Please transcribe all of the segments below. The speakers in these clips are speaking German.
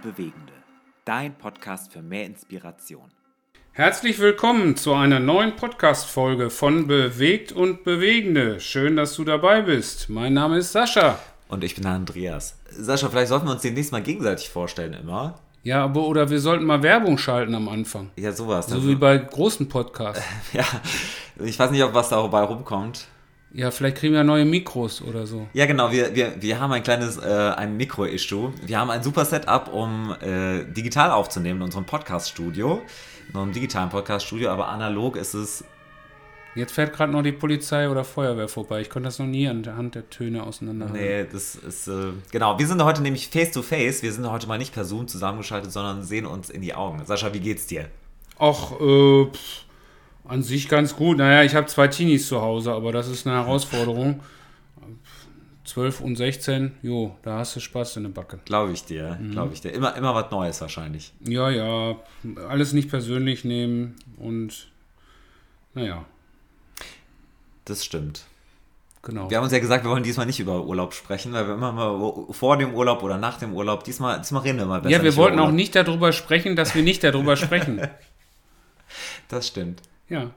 und Bewegende. Dein Podcast für mehr Inspiration. Herzlich willkommen zu einer neuen Podcast-Folge von Bewegt und Bewegende. Schön, dass du dabei bist. Mein Name ist Sascha. Und ich bin Andreas. Sascha, vielleicht sollten wir uns demnächst mal gegenseitig vorstellen immer. Ja, aber oder wir sollten mal Werbung schalten am Anfang. Ja, sowas. So wie bei großen Podcasts. Ja, ich weiß nicht, ob was dabei rumkommt. Ja, vielleicht kriegen wir neue Mikros oder so. Ja, genau, wir, wir, wir haben ein kleines äh, ein Mikro-Issue. Wir haben ein super Setup, um äh, digital aufzunehmen in unserem Podcast-Studio. In unserem digitalen Podcast-Studio, aber analog ist es. Jetzt fährt gerade noch die Polizei oder Feuerwehr vorbei. Ich konnte das noch nie anhand der Töne auseinanderhalten. Nee, das ist. Äh, genau, wir sind heute nämlich face to face. Wir sind heute mal nicht per Zoom zusammengeschaltet, sondern sehen uns in die Augen. Sascha, wie geht's dir? Ach, äh, pff, an sich ganz gut. Naja, ich habe zwei Teenies zu Hause, aber das ist eine Herausforderung. 12 und 16, jo, da hast du Spaß in der Backe. Glaube ich dir, glaube ich dir. Immer, immer was Neues wahrscheinlich. Ja, ja, alles nicht persönlich nehmen und naja, Das stimmt. genau. Wir haben uns ja gesagt, wir wollen diesmal nicht über Urlaub sprechen, weil wir immer mal vor dem Urlaub oder nach dem Urlaub, diesmal, diesmal reden wir mal besser. Ja, wir wollten auch nicht darüber sprechen, dass wir nicht darüber sprechen. Das stimmt. Ja.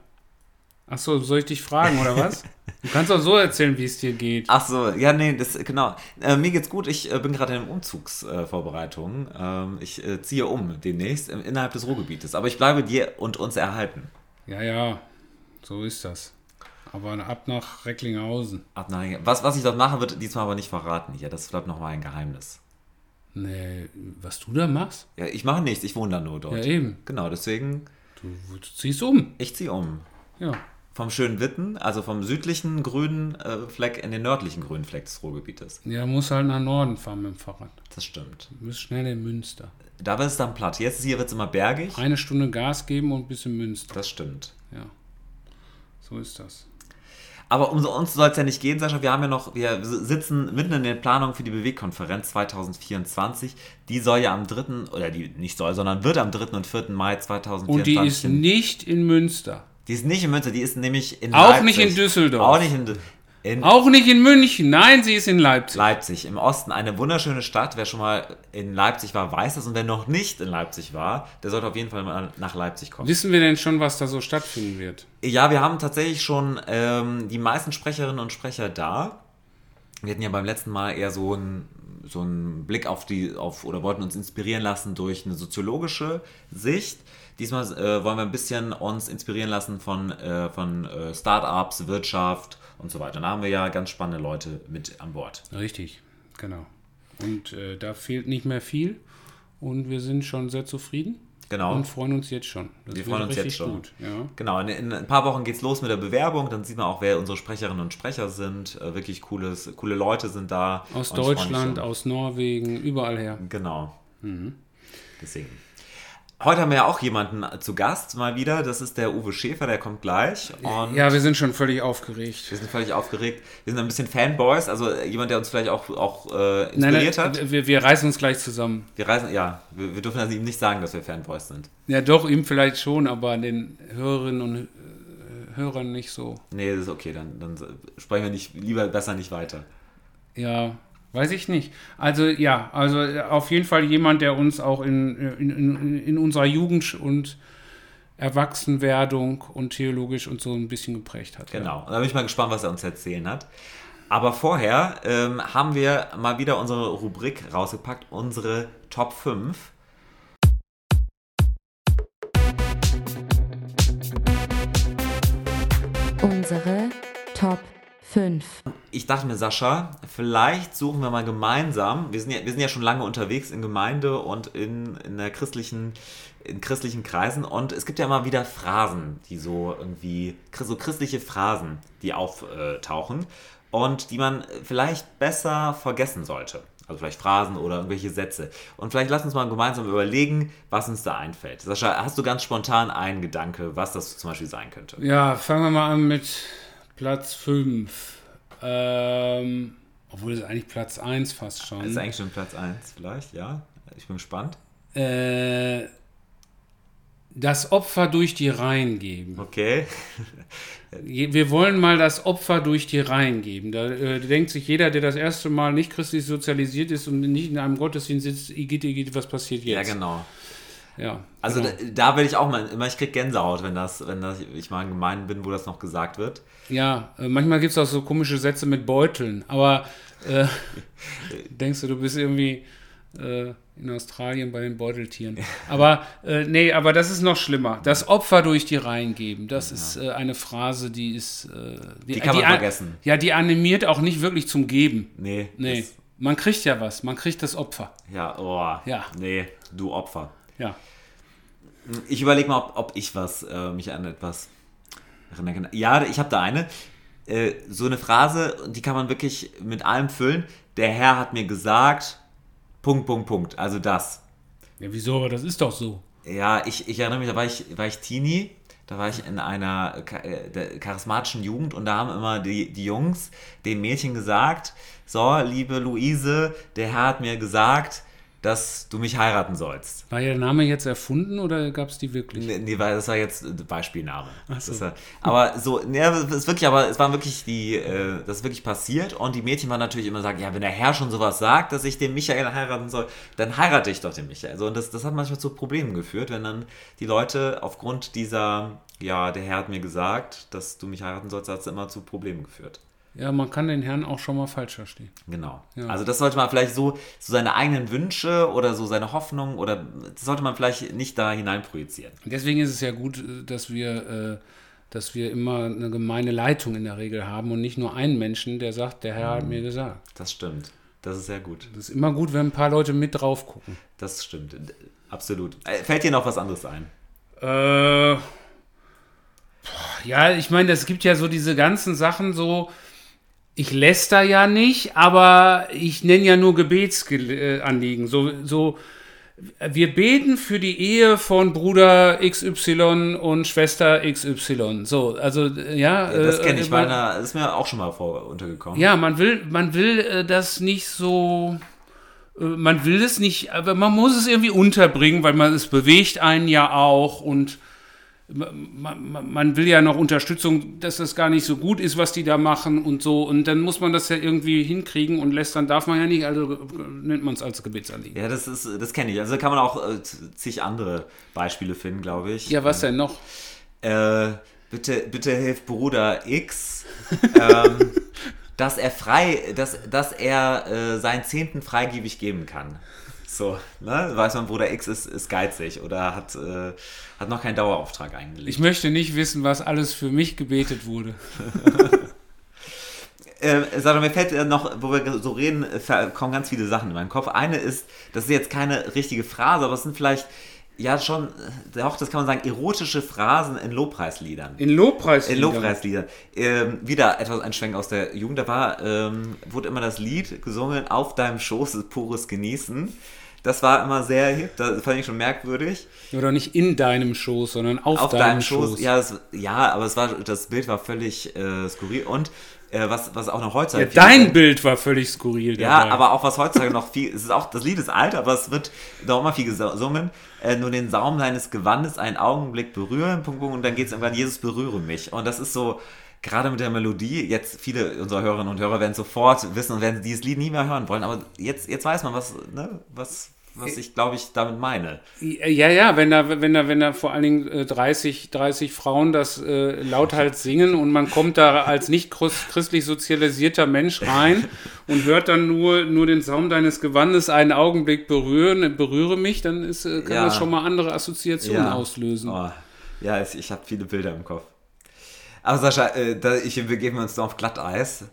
Ach so, soll ich dich fragen oder was? Du kannst auch so erzählen, wie es dir geht. Ach so, ja, nee, das, genau. Äh, mir geht's gut. Ich äh, bin gerade in Umzugsvorbereitungen. ähm, ich äh, ziehe um demnächst im, innerhalb des Ruhrgebietes. Aber ich bleibe dir und uns erhalten. Ja, ja, so ist das. Aber ab nach Recklinghausen. Ab nach- Was, was ich dort mache, wird diesmal aber nicht verraten hier. Das bleibt nochmal ein Geheimnis. Nee, was du da machst? Ja, ich mache nichts, ich wohne da nur dort. Ja, eben. Genau, deswegen, Du, du ziehst um. ich ziehe um. Ja. Vom schönen Witten, also vom südlichen grünen äh, Fleck in den nördlichen grünen Fleck des Ruhrgebietes. Ja, musst halt nach Norden fahren mit dem Fahrrad. Das stimmt. Du bist schnell in Münster. Da wird es dann platt. Jetzt hier wird es immer bergig. Eine Stunde Gas geben und bis in Münster. Das stimmt. Ja. So ist das. Aber um uns soll es ja nicht gehen, Sascha. Wir haben ja noch, wir sitzen mitten in den Planungen für die Bewegkonferenz 2024. Die soll ja am 3. oder die nicht soll, sondern wird am 3. und 4. Mai 2024. Und die ist nicht in Münster. die ist nicht in Münster, die ist nämlich in Auch Leipzig. nicht in Düsseldorf. Auch nicht in, in Auch nicht in München. Nein, sie ist in Leipzig. Leipzig, im Osten. Eine wunderschöne Stadt. Wer schon mal in Leipzig war, weiß das. Und wer noch nicht in Leipzig war, der sollte auf jeden Fall mal nach Leipzig kommen. Wissen wir denn schon, was da so stattfinden wird? Ja, wir haben tatsächlich schon ähm, die meisten Sprecherinnen und Sprecher da. Wir hatten ja beim letzten Mal eher so einen so einen Blick auf die, auf, oder wollten uns inspirieren lassen durch eine soziologische Sicht. Diesmal äh, wollen wir ein bisschen uns inspirieren lassen von, äh, von äh, Startups, Wirtschaft und so weiter. Da haben wir ja ganz spannende Leute mit an Bord. Richtig, genau. Und äh, da fehlt nicht mehr viel. Und wir sind schon sehr zufrieden Genau. und freuen uns jetzt schon. Das Wir freuen uns jetzt schon. Gut, ja. Genau, in, in ein paar Wochen geht's los mit der Bewerbung. Dann sieht man auch, wer unsere Sprecherinnen und Sprecher sind. Äh, wirklich cooles, coole Leute sind da. Aus Deutschland, aus Norwegen, überall her. Genau. Mhm. Deswegen. Heute haben wir ja auch jemanden zu Gast mal wieder. Das ist der Uwe Schäfer, der kommt gleich. Und Ja, wir sind schon völlig aufgeregt. wir sind völlig aufgeregt. Wir sind ein bisschen Fanboys, also jemand, der uns vielleicht auch, auch äh, Nein, inspiriert hat. nein, wir, wir reißen uns gleich zusammen. Wir reisen, ja, wir, wir dürfen also ihm nicht sagen, dass wir Fanboys sind. Ja, doch, ihm vielleicht schon, aber den Hörerinnen und äh, Hörern nicht so. Nee, das ist okay, dann, dann sprechen wir nicht, lieber besser nicht weiter. Ja, weiß ich nicht. Also ja, also äh, auf jeden Fall jemand, der uns auch in, in, in, in unserer Jugend und Erwachsenwerdung und theologisch und so ein bisschen geprägt hat. Genau. Und da bin ich mal gespannt, was er uns erzählen hat. Aber vorher ähm, haben wir mal wieder unsere Rubrik rausgepackt, unsere Top 5. Unsere Top 5. Ich dachte mir, Sascha, vielleicht suchen wir mal gemeinsam, wir sind ja, wir sind ja schon lange unterwegs in Gemeinde und in, in der christlichen, in christlichen Kreisen und es gibt ja immer wieder Phrasen, die so irgendwie, so christliche Phrasen, die auftauchen und die man vielleicht besser vergessen sollte. Also vielleicht Phrasen oder irgendwelche Sätze. Und vielleicht lass uns mal gemeinsam überlegen, was uns da einfällt. Sascha, hast du ganz spontan einen Gedanke, was das zum Beispiel sein könnte? Ja, fangen wir mal an mit Platz 5. Ähm, obwohl es eigentlich Platz 1 fast schon. Das ist eigentlich schon Platz 1 vielleicht, ja. Ich bin gespannt. Äh, Das Opfer durch die Reihen geben. Okay. Wir wollen mal das Opfer durch die Reihen geben. Da äh, denkt sich jeder, der das erste Mal nicht christlich sozialisiert ist und nicht in einem Gottesdienst sitzt, Igitt, Igitt, was passiert Ja, jetzt? genau. Ja, Also genau. da, da will ich auch mal, immer ich krieg Gänsehaut, wenn das, wenn das, ich mal in Gemeinden bin, wo das noch gesagt wird. Ja, äh, manchmal gibt es auch so komische Sätze mit Beuteln, aber äh, denkst du, du bist irgendwie äh, in Australien bei den Beuteltieren. Aber äh, nee, aber das ist noch schlimmer. Das Opfer durch die Reihen geben, das ist äh, eine Phrase, die ist. Äh, Die kann man an- vergessen. Ja, die animiert auch nicht wirklich zum Geben. Nee. Nee. Man kriegt ja was, man kriegt das Opfer. ja, oh. Ja. Nee, du Opfer. Ja. Ich überlege mal, ob, ob ich was, äh, mich an etwas erinnern kann. Ja, ich habe da eine. Äh, so eine Phrase, die kann man wirklich mit allem füllen. Der Herr hat mir gesagt, Punkt, Punkt, Punkt. Also das. Ja, wieso? Aber das ist doch so. Ja, ich, ich erinnere mich, da war ich, war ich Teenie, da war ich in einer äh, charismatischen Jugend und da haben immer die, die Jungs den Mädchen gesagt, so, liebe Luise, der Herr hat mir gesagt, dass du mich heiraten sollst. War der Name jetzt erfunden oder gab es die wirklich? Nee, nee, das war jetzt ein Beispielname. Ach so. War, aber so, nee, es ist wirklich, aber es war wirklich die, äh, das ist wirklich passiert und die Mädchen waren natürlich immer sagen, ja, wenn der Herr schon sowas sagt, dass ich den Michael heiraten soll, dann heirate ich doch den Michael. So, und das, das hat manchmal zu Problemen geführt, wenn dann die Leute aufgrund dieser, ja, der Herr hat mir gesagt, dass du mich heiraten sollst, hat es immer zu Problemen geführt. Ja, man kann den Herrn auch schon mal falsch verstehen. Genau. Ja. Also das sollte man vielleicht so, so seine eigenen Wünsche oder so seine Hoffnungen oder das sollte man vielleicht nicht da hinein projizieren. Deswegen ist es ja gut, dass wir, äh, dass wir immer eine gemeine Leitung in der Regel haben und nicht nur einen Menschen, der sagt, der Herr Mhm. hat mir gesagt. Das stimmt. Das ist sehr gut. Das ist immer gut, wenn ein paar Leute mit drauf gucken. Das stimmt. Absolut. Äh, Fällt dir noch was anderes ein? Äh, ja, ich meine, es gibt ja so diese ganzen Sachen so. Ich läster ja nicht, aber ich nenne ja nur Gebetsanliegen. So, so, wir beten für die Ehe von Bruder XY und Schwester XY. So, also ja. Ja, das äh, kenne ich, äh, weil man- da ist mir auch schon mal vor untergekommen. Ja, man will, man will äh, das nicht so. äh, Man will es nicht, aber man muss es irgendwie unterbringen, weil man es bewegt einen ja auch und man, man, man will ja noch Unterstützung, dass das gar nicht so gut ist, was die da machen und so. Und dann muss man das ja irgendwie hinkriegen und lästern darf man ja nicht, also äh, nennt man es als Gebetsanliegen. Ja, das ist, das kenne ich. Also da kann man auch äh, zig andere Beispiele finden, glaube ich. Ja, was denn noch? Äh, bitte, bitte hilf Bruder X, ähm, dass er frei, dass, dass er äh, seinen Zehnten freigebig geben kann. So, ne? Weiß man, Bruder X ist, ist geizig oder hat, äh, hat noch keinen Dauerauftrag eingelegt. Ich möchte nicht wissen, was alles für mich gebetet wurde. Äh, sag mir fällt äh, noch, wo wir so reden, äh, kommen ganz viele Sachen in meinen Kopf. Eine ist, das ist jetzt keine richtige Phrase, aber es sind vielleicht, ja schon, äh, auch das kann man sagen, erotische Phrasen in Lobpreisliedern. In Lobpreis. In Lobpreisliedern. Ähm, wieder etwas ein Schwenk aus der Jugend. Da war, ähm, wurde immer das Lied gesungen, Auf deinem Schoß ist pures Genießen. Das war immer sehr hip, das fand ich schon merkwürdig. Oder nicht in deinem Schoß, sondern auf, Auf deinem, deinem Schoß. Schoß, ja, das, ja, aber es war, das Bild war völlig äh, skurril. Und äh, was, was auch noch heutzutage. Ja, dein Bild war völlig skurril. Ja, dabei. aber auch was heutzutage noch viel, es ist auch, das Lied ist alt, aber es wird noch immer viel gesungen. Äh, nur den Saum deines Gewandes einen Augenblick berühren, Punkt, Punkt, und dann geht es irgendwann, Jesus berühre mich. Und das ist so, gerade mit der Melodie, jetzt viele unserer Hörerinnen und Hörer werden sofort wissen und werden dieses Lied nie mehr hören wollen, aber jetzt, jetzt weiß man, was, ne, was, was ich, glaube ich, damit meine. Ja, ja, wenn da, wenn da, wenn da vor allen Dingen äh, 30, 30 Frauen das äh, lauthals singen und man kommt da als nicht christ- christlich sozialisierter Mensch rein und hört dann nur, nur den Saum deines Gewandes einen Augenblick berühren, berühre mich, dann ist, äh, kann Ja. das schon mal andere Assoziationen auslösen. Oh, ja, ich, habe viele Bilder im Kopf. Aber Sascha, äh, da, ich, wir begeben uns noch auf Glatteis.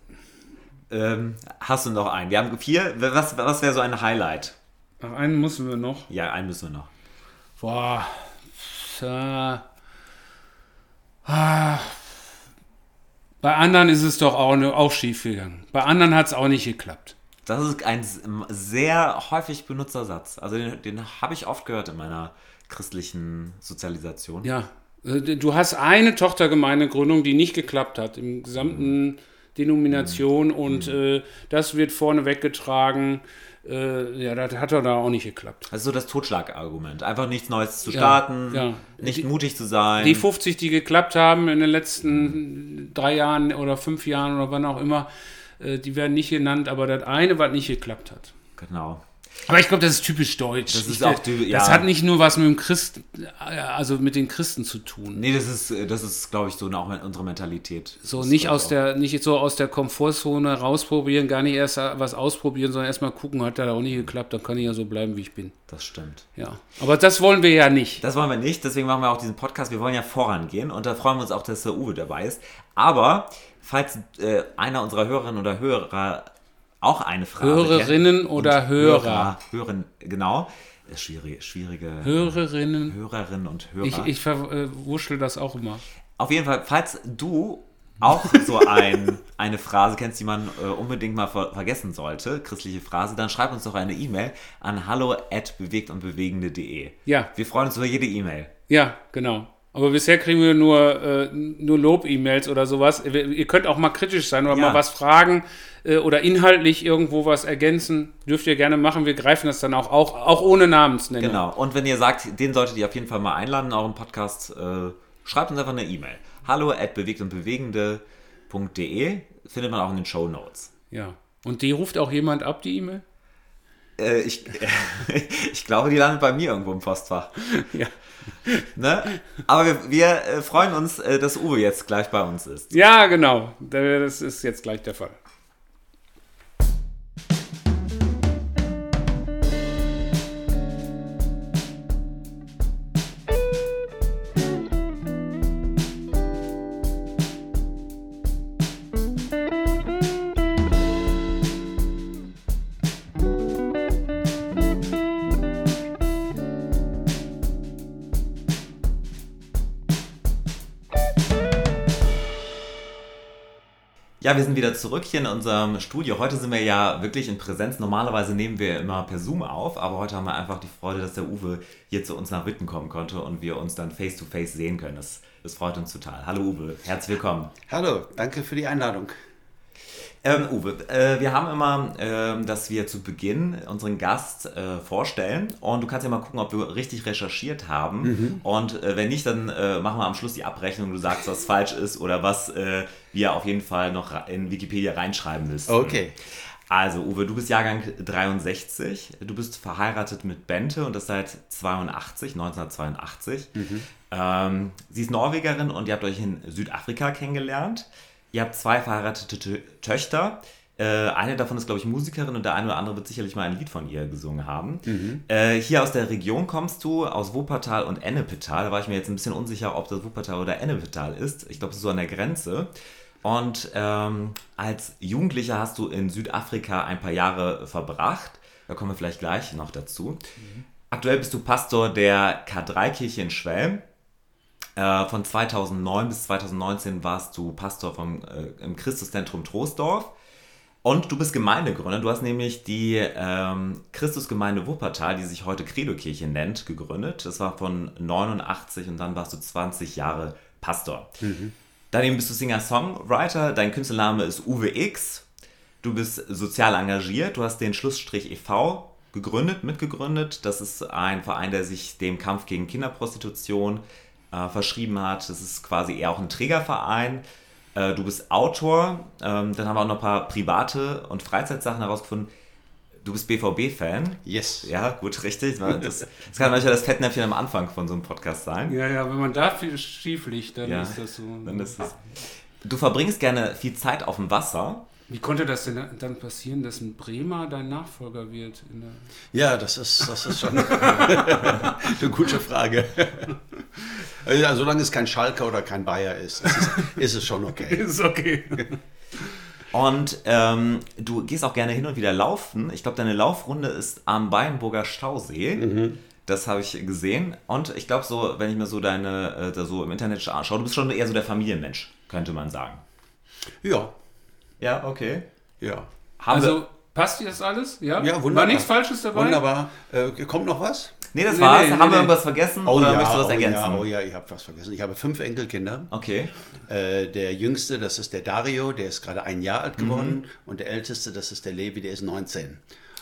Ähm, hast du noch einen? Wir haben vier. Was, was wäre so ein Highlight? Ach, einen müssen wir noch. Ja, einen müssen wir noch. Boah. Tja. Ah. Bei anderen ist es doch auch, auch schief gegangen. Bei anderen hat es auch nicht geklappt. Das ist ein sehr häufig benutzter Satz. Also den, den habe ich oft gehört in meiner christlichen Sozialisation. Ja, äh, du hast eine Tochtergemeindegründung, die nicht geklappt hat. Im gesamten Denomination Mhm. und äh, das wird vorne weggetragen. Äh, ja, das hat doch da auch nicht geklappt. Also so das Totschlagargument. Einfach nichts Neues zu Ja, starten, ja. nicht Die- mutig zu sein. Die 50, die geklappt haben in den letzten drei Jahren oder fünf Jahren oder wann auch immer, äh, die werden nicht genannt, aber das eine, was nicht geklappt hat. genau. Aber ich glaube, das ist typisch deutsch. Das ist ich, auch typ- Das ja. hat nicht nur was mit dem Christ, äh, also mit den Christen zu tun. Nee, das ist, das ist glaube ich, so auch unsere Mentalität. So nicht aus auch. der, nicht so aus der Komfortzone rausprobieren, gar nicht erst was ausprobieren, sondern erstmal gucken, hat da auch nicht geklappt, dann kann ich ja so bleiben, wie ich bin. Das stimmt. Ja. Aber das wollen wir ja nicht. Das wollen wir nicht, deswegen machen wir auch diesen Podcast. Wir wollen ja vorangehen und da freuen wir uns auch, dass der Uwe dabei ist. Aber falls äh, einer unserer Hörerinnen oder Hörer auch eine Frage Hörerinnen oder und Hörer. Hören, genau. Äh, Schwierige, schwierige Hörerinnen. Hörerinnen und Hörer. Ich, ich verwurschtel das auch immer. Auf jeden Fall, falls du auch so ein, eine Phrase kennst, die man äh, unbedingt mal ver vergessen sollte, christliche Phrase, dann schreib uns doch eine E-Mail an hallo at bewegt und bewegende.de. Ja. Wir freuen uns über jede E-Mail. Ja, genau. Aber bisher kriegen wir nur, äh, nur Lob-E-Mails oder sowas. Ihr könnt auch mal kritisch sein oder Ja. mal was fragen äh, oder inhaltlich irgendwo was ergänzen. Dürft ihr gerne machen. Wir greifen das dann auch, auch, auch ohne Namensnennung. Genau. Und wenn ihr sagt, den solltet ihr auf jeden Fall mal einladen in eurem Podcast, äh, schreibt uns einfach eine E-Mail. Hallo at bewegt und bewegende.de findet man auch in den Show Notes. Ja. Und die ruft auch jemand ab, die E-Mail? Äh, ich, ich glaube, die landet bei mir irgendwo im Postfach. Ja. Ne? Aber wir, wir äh, freuen uns, äh, dass Uwe jetzt gleich bei uns ist. Ja, genau. Das ist jetzt gleich der Fall. Wir sind wieder zurück hier in unserem Studio. Heute sind wir ja wirklich in Präsenz. Normalerweise nehmen wir immer per Zoom auf, aber heute haben wir einfach die Freude, dass der Uwe hier zu uns nach Witten kommen konnte und wir uns dann face to face sehen können. Das, das freut uns total. Hallo Uwe, herzlich willkommen. Hallo, danke für die Einladung. Ähm, Uwe, äh, wir haben immer, ähm, dass wir zu Beginn unseren Gast äh, vorstellen und du kannst ja mal gucken, ob wir richtig recherchiert haben. Und äh, wenn nicht, dann äh, machen wir am Schluss die Abrechnung. Du sagst, was falsch ist oder was äh, wir auf jeden Fall noch in Wikipedia reinschreiben müssen. Okay. Also, Uwe, du bist Jahrgang 63. Du bist verheiratet mit Bente und das seit 82, 1982. Ähm, sie ist Norwegerin und ihr habt euch in Südafrika kennengelernt. Ihr habt zwei verheiratete Tö Töchter. Äh, eine davon ist, glaube ich, Musikerin und der eine oder andere wird sicherlich mal ein Lied von ihr gesungen haben. Äh, hier aus der Region kommst du, aus Wuppertal und Ennepetal. Da war ich mir jetzt ein bisschen unsicher, ob das Wuppertal oder Ennepetal ist. Ich glaube, es ist so an der Grenze. Und ähm, als Jugendlicher hast du in Südafrika ein paar Jahre verbracht. Da kommen wir vielleicht gleich noch dazu. Aktuell bist du Pastor der K3-Kirche in Schwelm. Äh, von 2009 bis 2019 warst du Pastor vom, äh, im Christuszentrum Troisdorf. Und du bist Gemeindegründer. Du hast nämlich die ähm, Christusgemeinde Wuppertal, die sich heute Credo-Kirche nennt, gegründet. Das war von 89 und dann warst du 20 Jahre Pastor. Daneben bist du Singer-Songwriter. Dein Künstlername ist Uwe X. Du bist sozial engagiert. Du hast den Schlussstrich e.V. gegründet, mitgegründet. Das ist ein Verein, der sich dem Kampf gegen Kinderprostitution äh, verschrieben hat. Das ist quasi eher auch ein Trägerverein. Äh, du bist Autor. Ähm, dann haben wir auch noch ein paar private und Freizeitsachen herausgefunden. Du bist BVB-Fan. Yes. Ja, gut, richtig. Das, das kann manchmal das Fettnäpfchen am Anfang von so einem Podcast sein. Ja, ja, wenn man da viel schief liegt, dann Ja, ist das so. Dann ist es. Du verbringst gerne viel Zeit auf dem Wasser. Wie konnte das denn dann passieren, dass ein Bremer dein Nachfolger wird? In der Ja, das ist, das ist schon eine gute Frage. Ja, solange es kein Schalker oder kein Bayer ist, ist es, ist es schon okay. ist okay. Und ähm, du gehst auch gerne hin und wieder laufen. Ich glaube, deine Laufrunde ist am Bayenburger Stausee. Das habe ich gesehen. Und ich glaube, so, wenn ich mir so deine, äh, da so im Internet anschaue, du bist schon eher so der Familienmensch, könnte man sagen. Ja, Ja, okay. ja. Haben Also, wir, Passt dir das alles? Ja, Ja, wunderbar. War nichts Falsches dabei? Wunderbar. Äh, kommt noch was? Nee, das Nee, war's. nee, Haben nee, wir irgendwas vergessen oder möchtest du was oh ergänzen? ja, oh ja, ich habe was vergessen. Ich habe fünf Enkelkinder. Okay. Äh, der jüngste, das ist der Dario, der ist gerade ein Jahr alt Mhm. geworden. Und der älteste, das ist der Levi, der ist 19.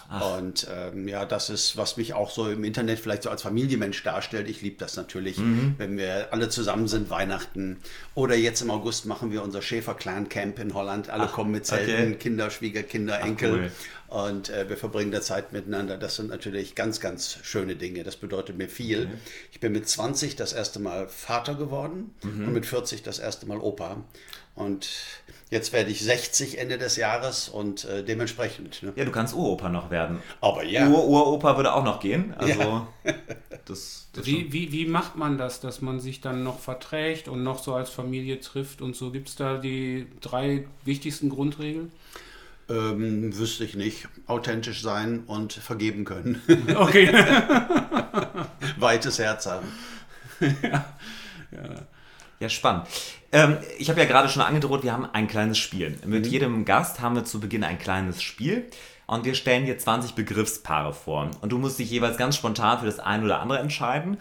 Und ähm, ja, das ist, was mich auch so im Internet vielleicht so als Familienmensch darstellt. Ich liebe das natürlich, Mhm. wenn wir alle zusammen sind, Weihnachten. Oder jetzt im August machen wir unser Schäfer-Clan-Camp in Holland. Alle kommen mit Zelten, okay. Kinder, Schwiegerkinder, Enkel. cool. Und äh, wir verbringen da Zeit miteinander. Das sind natürlich ganz, ganz schöne Dinge. Das bedeutet mir viel. Mhm. Ich bin mit 20 das erste Mal Vater geworden Mhm. und mit 40 das erste Mal Opa. Und jetzt werde ich 60 Ende des Jahres und äh, dementsprechend. Ne? Ja, du kannst Uropa noch werden. Aber ja, Ur-Uropa würde auch noch gehen. Also, das, das schon. Wie, wie, wie macht man das, dass man sich dann noch verträgt und noch so als Familie trifft und so? Gibt es da die drei wichtigsten Grundregeln? ähm, wüsste ich nicht. Authentisch sein und vergeben können. Okay. Weites Herz haben. Ja, spannend. Ähm, ich habe ja gerade schon angedroht, wir haben ein kleines Spiel. Mit Mhm. jedem Gast haben wir zu Beginn ein kleines Spiel und wir stellen dir 20 Begriffspaare vor. Und du musst dich jeweils ganz spontan für das eine oder andere entscheiden.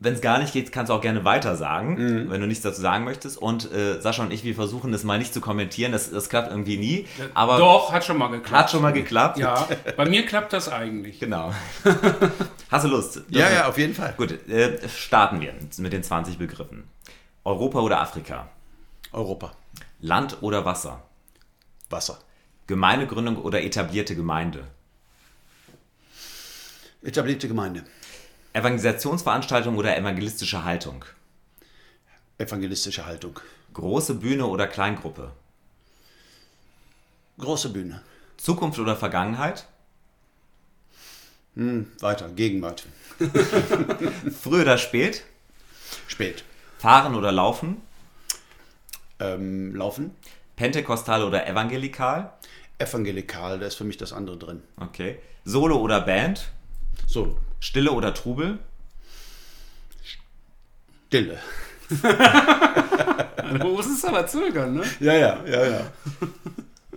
Wenn es gar nicht geht, kannst du auch gerne weiter sagen, Mhm. wenn du nichts dazu sagen möchtest. Und äh, Sascha und ich, wir versuchen das mal nicht zu kommentieren. Das, das klappt irgendwie nie. Aber Doch, hat schon mal geklappt. hat schon mal geklappt. Ja, bei mir klappt das eigentlich. Genau. Hast du Lust? Ja, ja, auf jeden Fall. Gut, äh, starten wir mit den 20 Begriffen. Europa oder Afrika? Europa. Land oder Wasser? Wasser. Gemeindegründung oder etablierte Gemeinde? Etablierte Gemeinde. Evangelisationsveranstaltung oder evangelistische Haltung? Evangelistische Haltung. Große Bühne oder Kleingruppe? Große Bühne. Zukunft oder Vergangenheit? Weiter. Gegenwart. Früh oder spät? Spät. Fahren oder laufen? Ähm, laufen. Pentekostal oder evangelikal? Evangelikal, da ist für mich das andere drin. Okay. Solo oder Band? So, Stille oder Trubel? Stille. Du musst es aber zögern, ne? Ja, ja, ja, ja.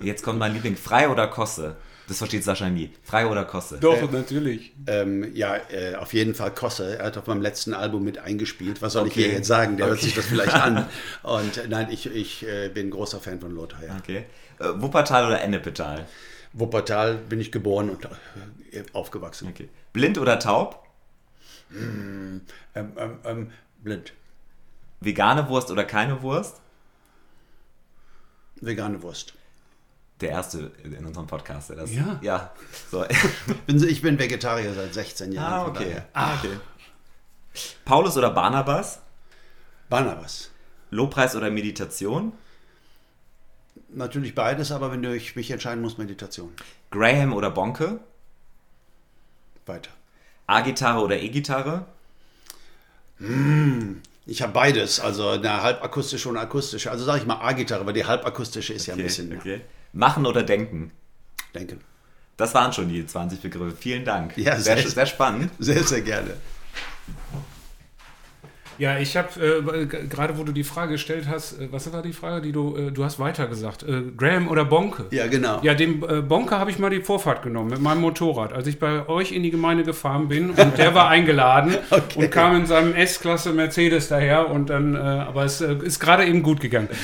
Jetzt kommt mein Liebling. Frei oder Kosse? Das versteht Sascha nie. Frei oder Kosse? Doch, natürlich. Ähm, ja, äh, auf jeden Fall Kosse. Er hat auf meinem letzten Album mit eingespielt. Was soll ich Okay. hier jetzt sagen? Der hört Okay. sich das vielleicht an. Und äh, nein, ich, ich äh, bin großer Fan von Lothar. Ja. Okay. Äh, Wuppertal oder Ennepetal? Wuppertal bin ich geboren und äh, aufgewachsen. Okay. Blind oder taub? Ähm, ähm, ähm, blind. Vegane Wurst oder keine Wurst? Vegane Wurst. Der erste in unserem Podcast. Der das, Ja. Ja. So. Bin, ich bin Vegetarier seit 16 Jahren. ah, okay. Ah, okay. Paulus oder Barnabas? Barnabas. Lobpreis oder Meditation? Natürlich beides, aber wenn du ich mich entscheiden muss, Meditation. Graham oder Bonke? Weiter. A-Gitarre oder E-Gitarre? Ich habe beides, also eine halbakustische und akustische. Also sage ich mal A-Gitarre, weil die halbakustische ist ja ein bisschen okay. Machen oder denken? Denken. Das waren schon die 20 Begriffe. Vielen Dank. Ja, sehr, sehr- sehr spannend. Sehr, sehr gerne. Ja, ich habe äh, gerade, wo du die Frage gestellt hast, äh, was war die Frage, die du, äh, du hast weitergesagt, äh, Graham oder Bonke? Ja, genau. Ja, dem äh, Bonke habe ich mal die Vorfahrt genommen mit meinem Motorrad, als ich bei euch in die Gemeinde gefahren bin und der war eingeladen Okay. und kam in seinem S-Klasse Mercedes daher und dann, äh, aber es äh, ist gerade eben gut gegangen.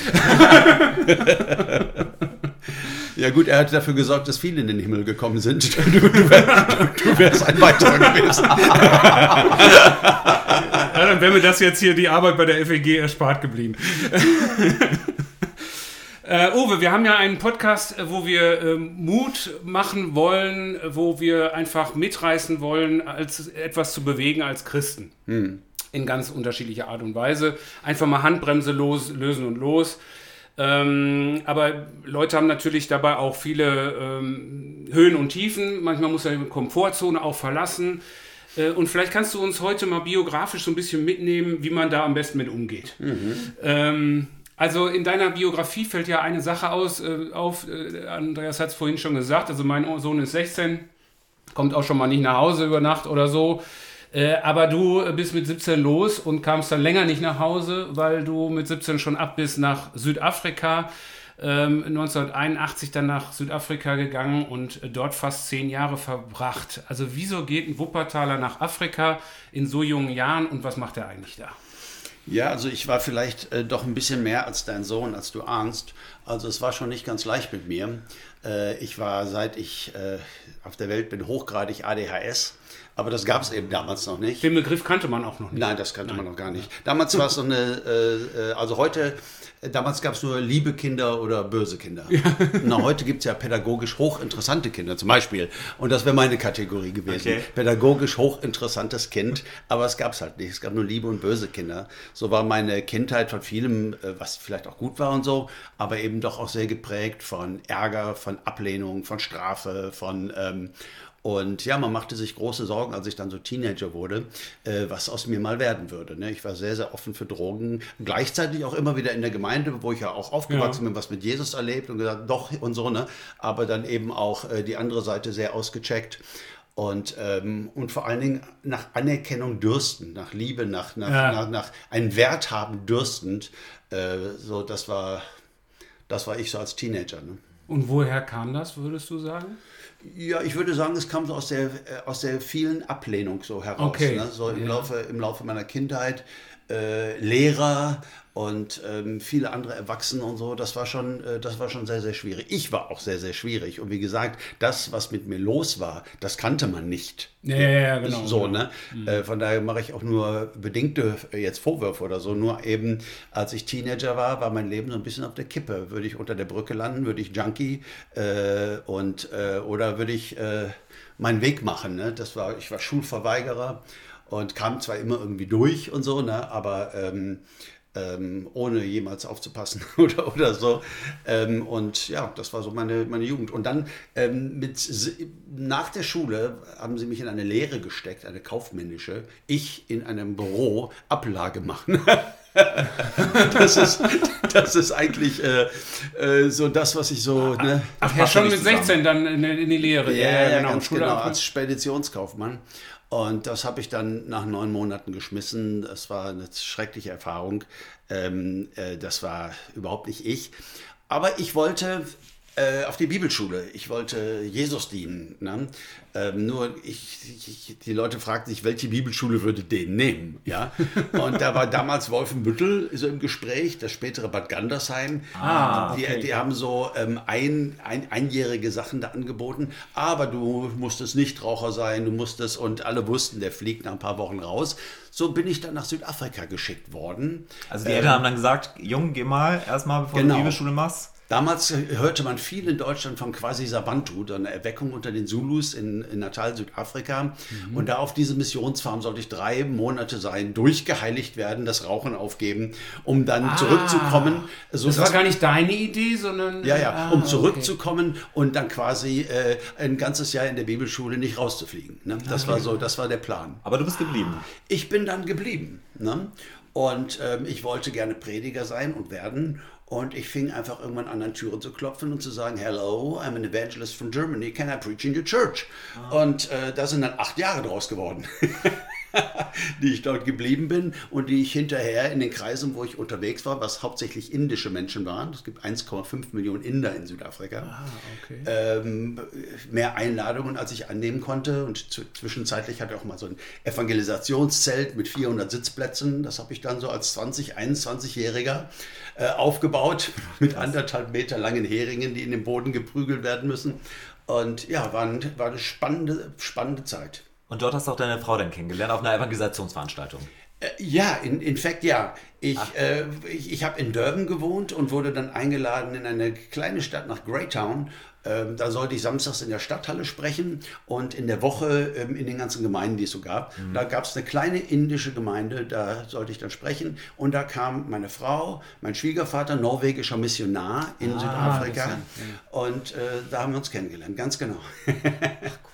Ja gut, er hat dafür gesorgt, dass viele in den Himmel gekommen sind. Du, du, wär, du wärst ein weiterer gewesen. Ja, dann wäre mir das jetzt hier die Arbeit bei der FEG erspart geblieben. Äh, Uwe, wir haben ja einen Podcast, äh, wo wir ähm, Mut machen wollen, äh, wo wir einfach mitreißen wollen, als etwas zu bewegen als Christen. In ganz unterschiedlicher Art und Weise. Einfach mal Handbremse los, lösen und los. Ähm, aber Leute haben natürlich dabei auch viele ähm, Höhen und Tiefen. Manchmal muss er die Komfortzone auch verlassen. Äh, und vielleicht kannst du uns heute mal biografisch so ein bisschen mitnehmen, wie man da am besten mit umgeht. Ähm, also in deiner Biografie fällt ja eine Sache aus, äh, auf, äh, Andreas hat es vorhin schon gesagt, also mein Sohn ist 16, kommt auch schon mal nicht nach Hause über Nacht oder so. Äh, aber du bist mit 17 los und kamst dann länger nicht nach Hause, weil du mit 17 schon ab bist nach Südafrika. ähm, 1981 dann nach Südafrika gegangen und dort fast zehn Jahre verbracht. Also wieso geht ein Wuppertaler nach Afrika in so jungen Jahren und was macht er eigentlich da? Ja, also ich war vielleicht äh, doch ein bisschen mehr als dein Sohn, als du ahnst. Also es war schon nicht ganz leicht mit mir. Äh, ich war, seit ich äh, auf der Welt bin, hochgradig ADHS. Aber das gab es eben damals noch nicht. Den Begriff kannte man auch noch nicht. Nein, das kannte man noch gar nicht. Damals war es so eine, äh, äh, also heute, äh, damals gab es nur liebe Kinder oder böse Kinder. Na, heute gibt es ja pädagogisch hochinteressante Kinder zum Beispiel. Und das wäre meine Kategorie gewesen. Okay. Pädagogisch hochinteressantes Kind. Aber es gab es halt nicht. Es gab nur liebe und böse Kinder. So war meine Kindheit von vielem, äh, was vielleicht auch gut war und so, aber eben doch auch sehr geprägt von Ärger, von Ablehnung, von Strafe, von ähm, und ja, man machte sich große Sorgen, als ich dann so Teenager wurde, äh, was aus mir mal werden würde. Ne? Ich war sehr, sehr offen für Drogen. Gleichzeitig auch immer wieder in der Gemeinde, wo ich ja auch aufgewachsen Ja. bin, was mit Jesus erlebt und gesagt, doch und so, ne? Aber dann eben auch äh, die andere Seite sehr ausgecheckt. Und, ähm, und vor allen Dingen nach Anerkennung dürsten, nach Liebe, nach, nach, Ja. nach, nach einen Wert haben dürstend. Äh, so, das war, das war ich so als Teenager. Ne? Und woher kam das, würdest du sagen? Ja, ich würde sagen, es kam so aus der, äh, aus der vielen Ablehnung so heraus. Okay. Ne? So im, Ja. Laufe, im Laufe meiner Kindheit. Äh, Lehrer und ähm, viele andere Erwachsene und so, das war, schon, äh, das war schon sehr, sehr schwierig. Ich war auch sehr, sehr schwierig. Und wie gesagt, das, was mit mir los war, das kannte man nicht. Ja, ja, ja, genau. So, genau. ne? Äh, von daher mache ich auch nur bedingte äh, jetzt Vorwürfe oder so. Nur eben, als ich Teenager war, war mein Leben so ein bisschen auf der Kippe. Würde ich unter der Brücke landen, würde ich Junkie äh, und äh, oder würde ich äh, meinen Weg machen. Ne? Das war, ich war Schulverweigerer und kam zwar immer irgendwie durch und so, ne? aber ähm, ähm, ohne jemals aufzupassen oder, oder so. Ähm, und ja, das war so meine, meine Jugend. Und dann ähm, mit, nach der Schule haben sie mich in eine Lehre gesteckt, eine kaufmännische. Ich in einem Büro Ablage machen. das, ist, das ist eigentlich äh, äh, so das, was ich so. Ne, Ach ja, schon mit 16 dann in, in die Lehre. ja, ja, ganz Schule genau, ab- als Speditionskaufmann. Und das habe ich dann nach neun Monaten geschmissen. Das war eine schreckliche Erfahrung. Ähm, äh, das war überhaupt nicht ich. Aber ich wollte äh, auf die Bibelschule. Ich wollte Jesus dienen. Ne? Ähm, nur ich, ich, die Leute fragten sich, welche Bibelschule würde den nehmen? Ja? Und da war damals Wolfenbüttel so im Gespräch, das spätere Bad Gandersheim. Ah, die, okay. die haben so ähm, ein, ein, einjährige Sachen da angeboten, aber du musstest Nichtraucher sein, du musstest und alle wussten, der fliegt nach ein paar Wochen raus. So bin ich dann nach Südafrika geschickt worden. Also die Eltern haben dann gesagt, Jung, geh mal erstmal, bevor Genau. du Bibelschule machst. Damals hörte man viel in Deutschland von quasi Sabantu, so eine Erweckung unter den Zulus in, in Natal, Südafrika. Mhm. Und da auf diese Missionsfarm sollte ich drei Monate sein, durchgeheiligt werden, das Rauchen aufgeben, um dann zurückzukommen. So Ah. Das war gar nicht deine Idee, sondern. Ja, ja, Ah, um okay. zurückzukommen und dann quasi äh, ein ganzes Jahr in der Bibelschule nicht rauszufliegen. Ne? Das war so, das war der Plan. Aber du bist geblieben. Ich bin dann geblieben. Ne? Und ähm, ich wollte gerne Prediger sein und werden. Und ich fing einfach irgendwann an, an Türen zu klopfen und zu sagen, Hello, I'm an evangelist from Germany, can I preach in your church? Und äh, da sind dann acht Jahre draus geworden. die ich dort geblieben bin und die ich hinterher in den Kreisen, wo ich unterwegs war, was hauptsächlich indische Menschen waren, es gibt 1,5 Millionen Inder in Südafrika, okay. ähm, mehr Einladungen, als ich annehmen konnte. Und zwischenzeitlich hatte ich auch mal so ein Evangelisationszelt mit 400 Sitzplätzen. Das habe ich dann so als 20, 21-Jähriger äh, aufgebaut mit anderthalb Meter langen Heringen, die in den Boden geprügelt werden müssen. Und ja, war, ein, war eine spannende, spannende Zeit. Und dort hast du auch deine Frau dann kennengelernt auf einer Evangelisationsveranstaltung. Äh, Ja, in, in fact ja. Ich, äh, ich, ich habe in Durban gewohnt und wurde dann eingeladen in eine kleine Stadt nach Greytown. Ähm, da sollte ich samstags in der Stadthalle sprechen und in der Woche ähm, in den ganzen Gemeinden, die es so gab. Da gab es eine kleine indische Gemeinde, da sollte ich dann sprechen. Und da kam meine Frau, mein Schwiegervater, norwegischer Missionar in Südafrika. Und äh, da haben wir uns kennengelernt, ganz genau.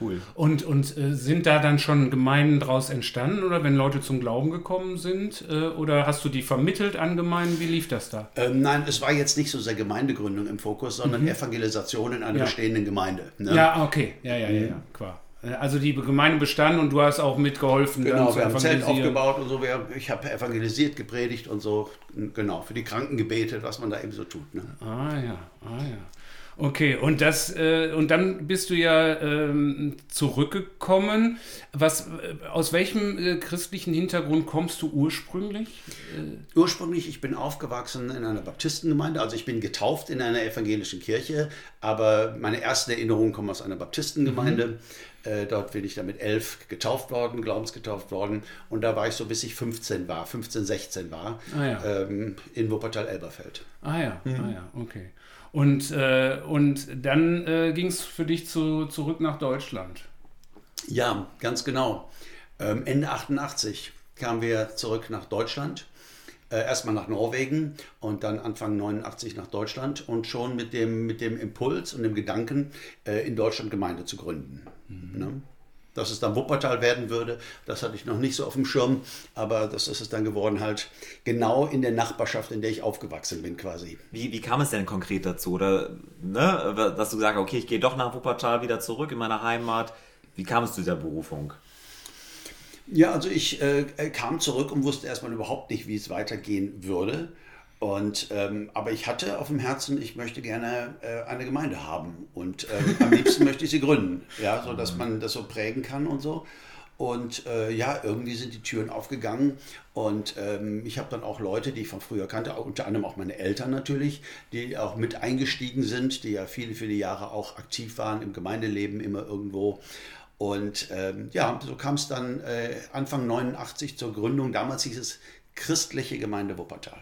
Cool. Und, und äh, sind da dann schon Gemeinden draus entstanden oder wenn Leute zum Glauben gekommen sind? Äh, oder hast du die vermittelt an Gemeinden? Wie lief das da? Ähm, nein, es war jetzt nicht so sehr Gemeindegründung im Fokus, sondern Evangelisation in einer Ja. bestehenden Gemeinde. Ne? Ja, okay. Ja, ja, ja, ja, klar. Also die Gemeinde bestand und du hast auch mitgeholfen. Genau, wir haben Zelt aufgebaut und so. Ich habe evangelisiert, gepredigt und so. Genau, für die Kranken gebetet, was man da eben so tut. Ne? Ah ja, ah ja. Okay, und das äh, und dann bist du ja ähm, zurückgekommen. Was äh, aus welchem äh, christlichen Hintergrund kommst du ursprünglich? Ursprünglich, ich bin aufgewachsen in einer Baptistengemeinde, also ich bin getauft in einer evangelischen Kirche, aber meine ersten Erinnerungen kommen aus einer Baptistengemeinde. Äh, dort bin ich dann mit elf getauft worden, glaubensgetauft worden. Und da war ich so, bis ich 15 war, 15, 16 war, Ah ja. ähm, in Wuppertal-Elberfeld. Ah ja, Mhm. ah ja, okay. Und, äh, und dann äh, ging es für dich zu, zurück nach Deutschland. Ja, ganz genau. Ähm, Ende 88 kamen wir zurück nach Deutschland. Äh, erstmal nach Norwegen und dann Anfang 89 nach Deutschland und schon mit dem, mit dem Impuls und dem Gedanken, äh, in Deutschland Gemeinde zu gründen. Ne? Dass es dann Wuppertal werden würde, das hatte ich noch nicht so auf dem Schirm, aber das ist es dann geworden, halt genau in der Nachbarschaft, in der ich aufgewachsen bin quasi. Wie, wie kam es denn konkret dazu? Oder, ne, dass du gesagt hast, okay, ich gehe doch nach Wuppertal wieder zurück in meine Heimat. Wie kam es zu dieser Berufung? Ja, also ich äh, kam zurück und wusste erstmal überhaupt nicht, wie es weitergehen würde. Und, ähm, aber ich hatte auf dem Herzen, ich möchte gerne äh, eine Gemeinde haben und ähm, am liebsten möchte ich sie gründen, ja, so dass man das so prägen kann und so. Und äh, ja, irgendwie sind die Türen aufgegangen und ähm, ich habe dann auch Leute, die ich von früher kannte, unter anderem auch meine Eltern natürlich, die auch mit eingestiegen sind, die ja viele, viele Jahre auch aktiv waren im Gemeindeleben, immer irgendwo. Und ähm, ja, so kam es dann äh, Anfang 89 zur Gründung. Damals hieß es Christliche Gemeinde Wuppertal.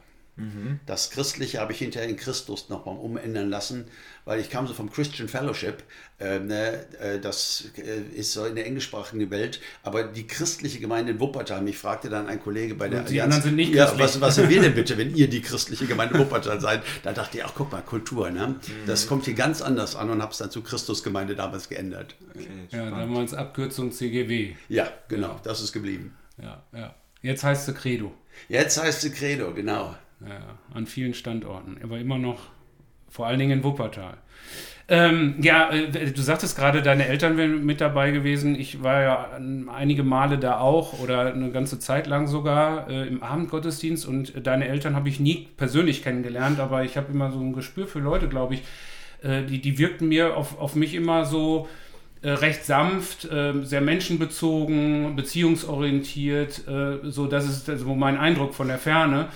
Das Christliche habe ich hinterher in Christus nochmal umändern lassen, weil ich kam so vom Christian Fellowship. Äh, ne, äh, das äh, ist so in der englischsprachigen Welt. Aber die christliche Gemeinde in Wuppertal, mich fragte dann ein Kollege bei der Und die anderen sind nicht ja, christlich. was, was sind wir denn bitte, wenn ihr die christliche Gemeinde Wuppertal seid? Da dachte ich, ach guck mal, Kultur, ne? Das kommt hier ganz anders an und habe es dann zu Christusgemeinde damals geändert. Okay, Ja, damals Abkürzung CGW. Ja, genau, das ist geblieben. Ja, ja. Jetzt heißt sie Credo. Jetzt heißt sie Credo, genau. Ja, an vielen Standorten, aber immer noch vor allen Dingen in Wuppertal. Ähm, ja, äh, du sagtest gerade, deine Eltern wären mit dabei gewesen. Ich war ja einige Male da auch oder eine ganze Zeit lang sogar äh, im Abendgottesdienst und deine Eltern habe ich nie persönlich kennengelernt, aber ich habe immer so ein Gespür für Leute, glaube ich. Äh, die, die wirkten mir auf, auf mich immer so äh, recht sanft, äh, sehr menschenbezogen, beziehungsorientiert, äh, so das ist so mein Eindruck von der Ferne.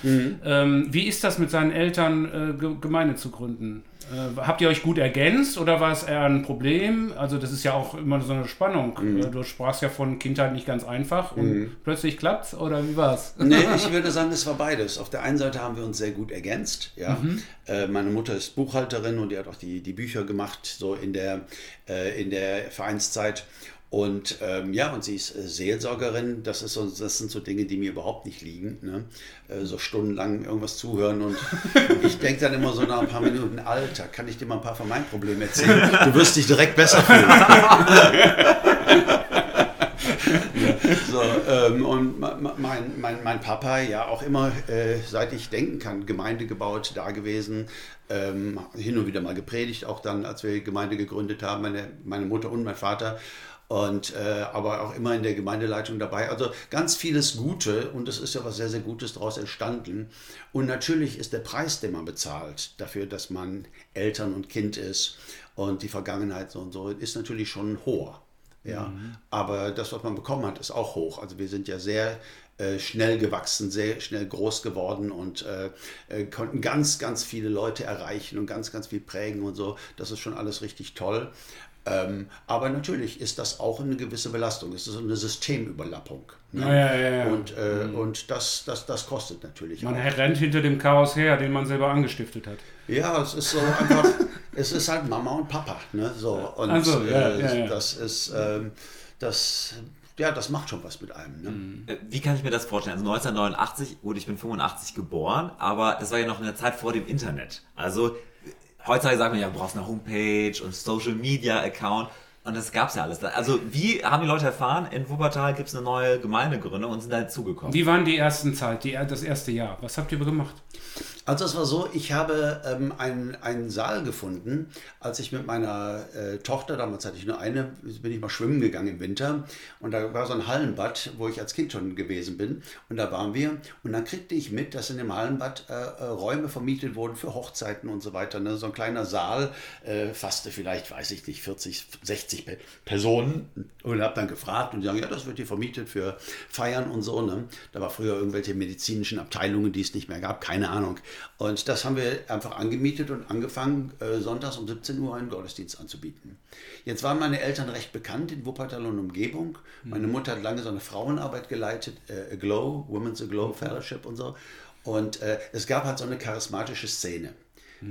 Ähm, wie ist das mit seinen Eltern, äh, Ge- Gemeinde zu gründen? Äh, habt ihr euch gut ergänzt oder war es eher ein Problem? Also das ist ja auch immer so eine Spannung. Äh, Du sprachst ja von Kindheit nicht ganz einfach und plötzlich klappt's oder wie war's? Nee, ich würde sagen, es war beides. Auf der einen Seite haben wir uns sehr gut ergänzt. Ja? Äh, meine Mutter ist Buchhalterin und die hat auch die, die Bücher gemacht, so in der, äh, in der Vereinszeit. Und ähm, ja, und sie ist äh, Seelsorgerin. Das, ist so, das sind so Dinge, die mir überhaupt nicht liegen. Ne? Äh, so stundenlang irgendwas zuhören. Und ich denke dann immer so nach ein paar Minuten, Alter, kann ich dir mal ein paar von meinen Problemen erzählen? Du wirst dich direkt besser fühlen. So, ähm, und mein, mein, mein Papa, ja auch immer, äh, seit ich denken kann, Gemeinde gebaut, da gewesen, ähm, hin und wieder mal gepredigt, auch dann, als wir Gemeinde gegründet haben, meine, meine Mutter und mein Vater. Und äh, aber auch immer in der Gemeindeleitung dabei. Also ganz vieles Gute und es ist ja was sehr, sehr Gutes daraus entstanden. Und natürlich ist der Preis, den man bezahlt, dafür, dass man Eltern und Kind ist und die Vergangenheit so und so, ist natürlich schon hoher. Ja, aber das, was man bekommen hat, ist auch hoch. Also wir sind ja sehr äh, schnell gewachsen, sehr schnell groß geworden und äh, äh, konnten ganz, ganz viele Leute erreichen und ganz, ganz viel prägen und so. Das ist schon alles richtig toll. Ähm, aber natürlich ist das auch eine gewisse Belastung. Es ist so eine Systemüberlappung. Ne? Ja, ja, ja, ja. Und, äh, und das, das, das kostet natürlich. Man auch. rennt hinter dem Chaos her, den man selber angestiftet hat. Ja, es ist so einfach, es ist halt Mama und Papa. Ne? So, und Ach so, ja, äh, ja, ja. das ist, ähm, das, ja, das macht schon was mit einem. Ne? Äh, Wie kann ich mir das vorstellen? Also 1989, gut, ich bin 85 geboren, aber das war ja noch in der Zeit vor dem Internet. Also heutzutage sagt man ja, du brauchst eine Homepage und Social Media Account und das gab's ja alles. Also wie haben die Leute erfahren, in Wuppertal gibt's eine neue Gemeindegründung und sind da zugekommen? Wie waren die ersten Zeit, die, das erste Jahr? Was habt ihr gemacht? Also es war so, ich habe ähm, einen, einen Saal gefunden, als ich mit meiner äh, Tochter, damals hatte ich nur eine, bin ich mal schwimmen gegangen im Winter und da war so ein Hallenbad, wo ich als Kind schon gewesen bin und da waren wir und dann kriegte ich mit, dass in dem Hallenbad äh, äh, Räume vermietet wurden für Hochzeiten und so weiter. Ne? So ein kleiner Saal äh, fasste vielleicht, weiß ich nicht, 40, 60 Pe Personen und habe dann gefragt und die sagen, ja, das wird hier vermietet für Feiern und so. Ne? Da war früher irgendwelche medizinischen Abteilungen, die es nicht mehr gab, keine Ahnung. Und das haben wir einfach angemietet und angefangen, äh, sonntags um 17 Uhr einen Gottesdienst anzubieten. Jetzt waren meine Eltern recht bekannt in Wuppertal und Umgebung. Meine Mutter hat lange so eine Frauenarbeit geleitet, äh, Aglow, Women's Aglow Fellowship und so. Und äh, es gab halt so eine charismatische Szene.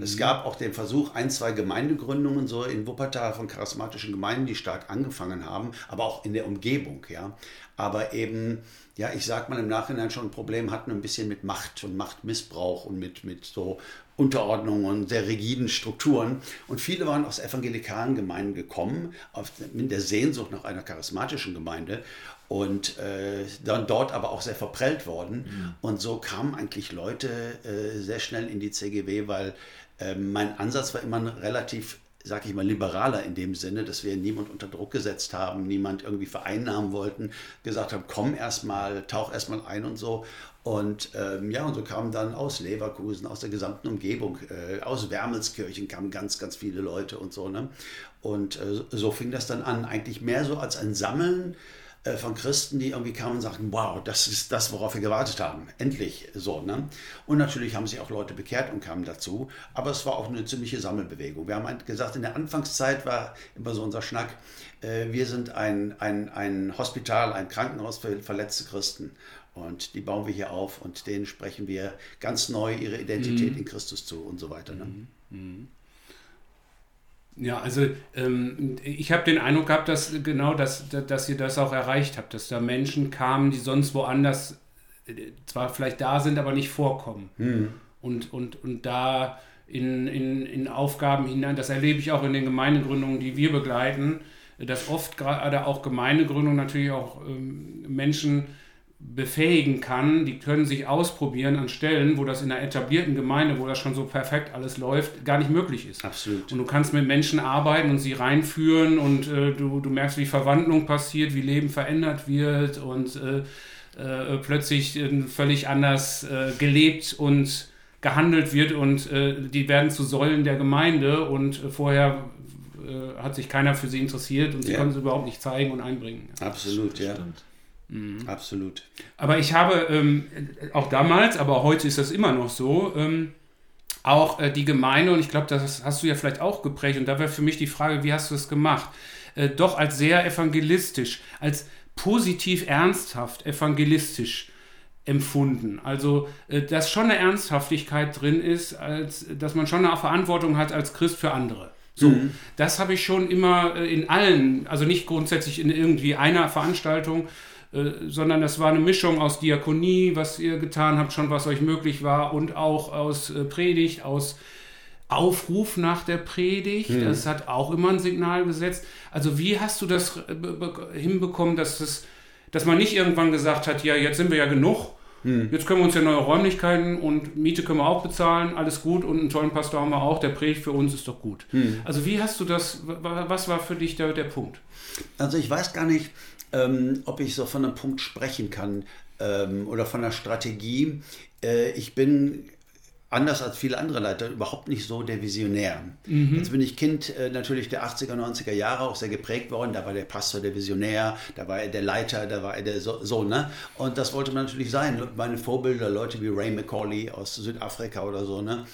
Es gab auch den Versuch, ein, zwei Gemeindegründungen so in Wuppertal von charismatischen Gemeinden, die stark angefangen haben, aber auch in der Umgebung, ja. Aber eben, ja, ich sag mal im Nachhinein schon ein Problem hatten ein bisschen mit Macht und Machtmissbrauch und mit, mit so Unterordnung und sehr rigiden Strukturen. Und viele waren aus evangelikalen Gemeinden gekommen, auf, mit der Sehnsucht nach einer charismatischen Gemeinde und äh, dann dort aber auch sehr verprellt worden. Mhm. Und so kamen eigentlich Leute äh, sehr schnell in die CGW, weil äh, mein Ansatz war immer ein relativ, sag ich mal, liberaler in dem Sinne, dass wir niemand unter Druck gesetzt haben, niemand irgendwie vereinnahmen wollten, gesagt haben, komm erstmal, tauch erstmal ein und so. Und ähm, ja, und so kamen dann aus Leverkusen, aus der gesamten Umgebung, äh, aus Wermelskirchen kamen ganz, ganz viele Leute und so. Ne? Und äh, so fing das dann an, eigentlich mehr so als ein Sammeln äh, von Christen, die irgendwie kamen und sagten, wow, das ist das, worauf wir gewartet haben. Endlich so. Ne? Und natürlich haben sich auch Leute bekehrt und kamen dazu. Aber es war auch eine ziemliche Sammelbewegung. Wir haben gesagt, in der Anfangszeit war immer so unser Schnack, äh, wir sind ein, ein, ein Hospital, ein Krankenhaus für verletzte Christen. Und die bauen wir hier auf und denen sprechen wir ganz neu ihre Identität in Christus zu und so weiter. Ne? Ja, also ähm, ich habe den Eindruck gehabt, dass genau das, dass ihr das auch erreicht habt, dass da Menschen kamen, die sonst woanders äh, zwar vielleicht da sind, aber nicht vorkommen. Und, und, und da in, in, in Aufgaben hinein, das erlebe ich auch in den Gemeindegründungen, die wir begleiten, dass oft gerade auch Gemeindegründung natürlich auch ähm, Menschen befähigen kann, die können sich ausprobieren an Stellen, wo das in einer etablierten Gemeinde, wo das schon so perfekt alles läuft, gar nicht möglich ist. Absolut. Und du kannst mit Menschen arbeiten und sie reinführen und äh, du, du merkst, wie Verwandlung passiert, wie Leben verändert wird und äh, äh, plötzlich äh, völlig anders äh, gelebt und gehandelt wird und äh, die werden zu Säulen der Gemeinde und äh, vorher äh, hat sich keiner für sie interessiert und sie Ja. konnten sie überhaupt nicht zeigen und einbringen. Absolut, ja. Stimmt. Absolut. Aber ich habe ähm, auch damals, aber heute ist das immer noch so, ähm, auch äh, die Gemeinde, und ich glaube, das hast du ja vielleicht auch geprägt, und da wäre für mich die Frage, wie hast du das gemacht? Äh, doch als sehr evangelistisch, als positiv ernsthaft evangelistisch empfunden. Also, äh, dass schon eine Ernsthaftigkeit drin ist, als, dass man schon eine Verantwortung hat als Christ für andere. So, das habe ich schon immer äh, in allen, also nicht grundsätzlich in irgendwie einer Veranstaltung, sondern das war eine Mischung aus Diakonie, was ihr getan habt, schon was euch möglich war, und auch aus äh, Predigt, aus Aufruf nach der Predigt. Das hat auch immer ein Signal gesetzt. Also wie hast du das äh, be- be- hinbekommen, dass, das, dass man nicht irgendwann gesagt hat, ja, jetzt sind wir ja genug, jetzt können wir uns ja neue Räumlichkeiten und Miete können wir auch bezahlen, alles gut und einen tollen Pastor haben wir auch, der predigt für uns ist doch gut. Also wie hast du das, wa- was war für dich der, der Punkt? Also ich weiß gar nicht, ähm, ob ich so von einem Punkt sprechen kann ähm, oder von einer Strategie. Äh, ich bin anders als viele andere Leiter überhaupt nicht so der Visionär. Jetzt bin ich Kind äh, natürlich der 80er, 90er Jahre auch sehr geprägt worden. Da war der Pastor der Visionär, da war er der Leiter, da war er der so, so ne? Und das wollte man natürlich sein. Meine Vorbilder, Leute wie Ray McCauley aus Südafrika oder so, ne?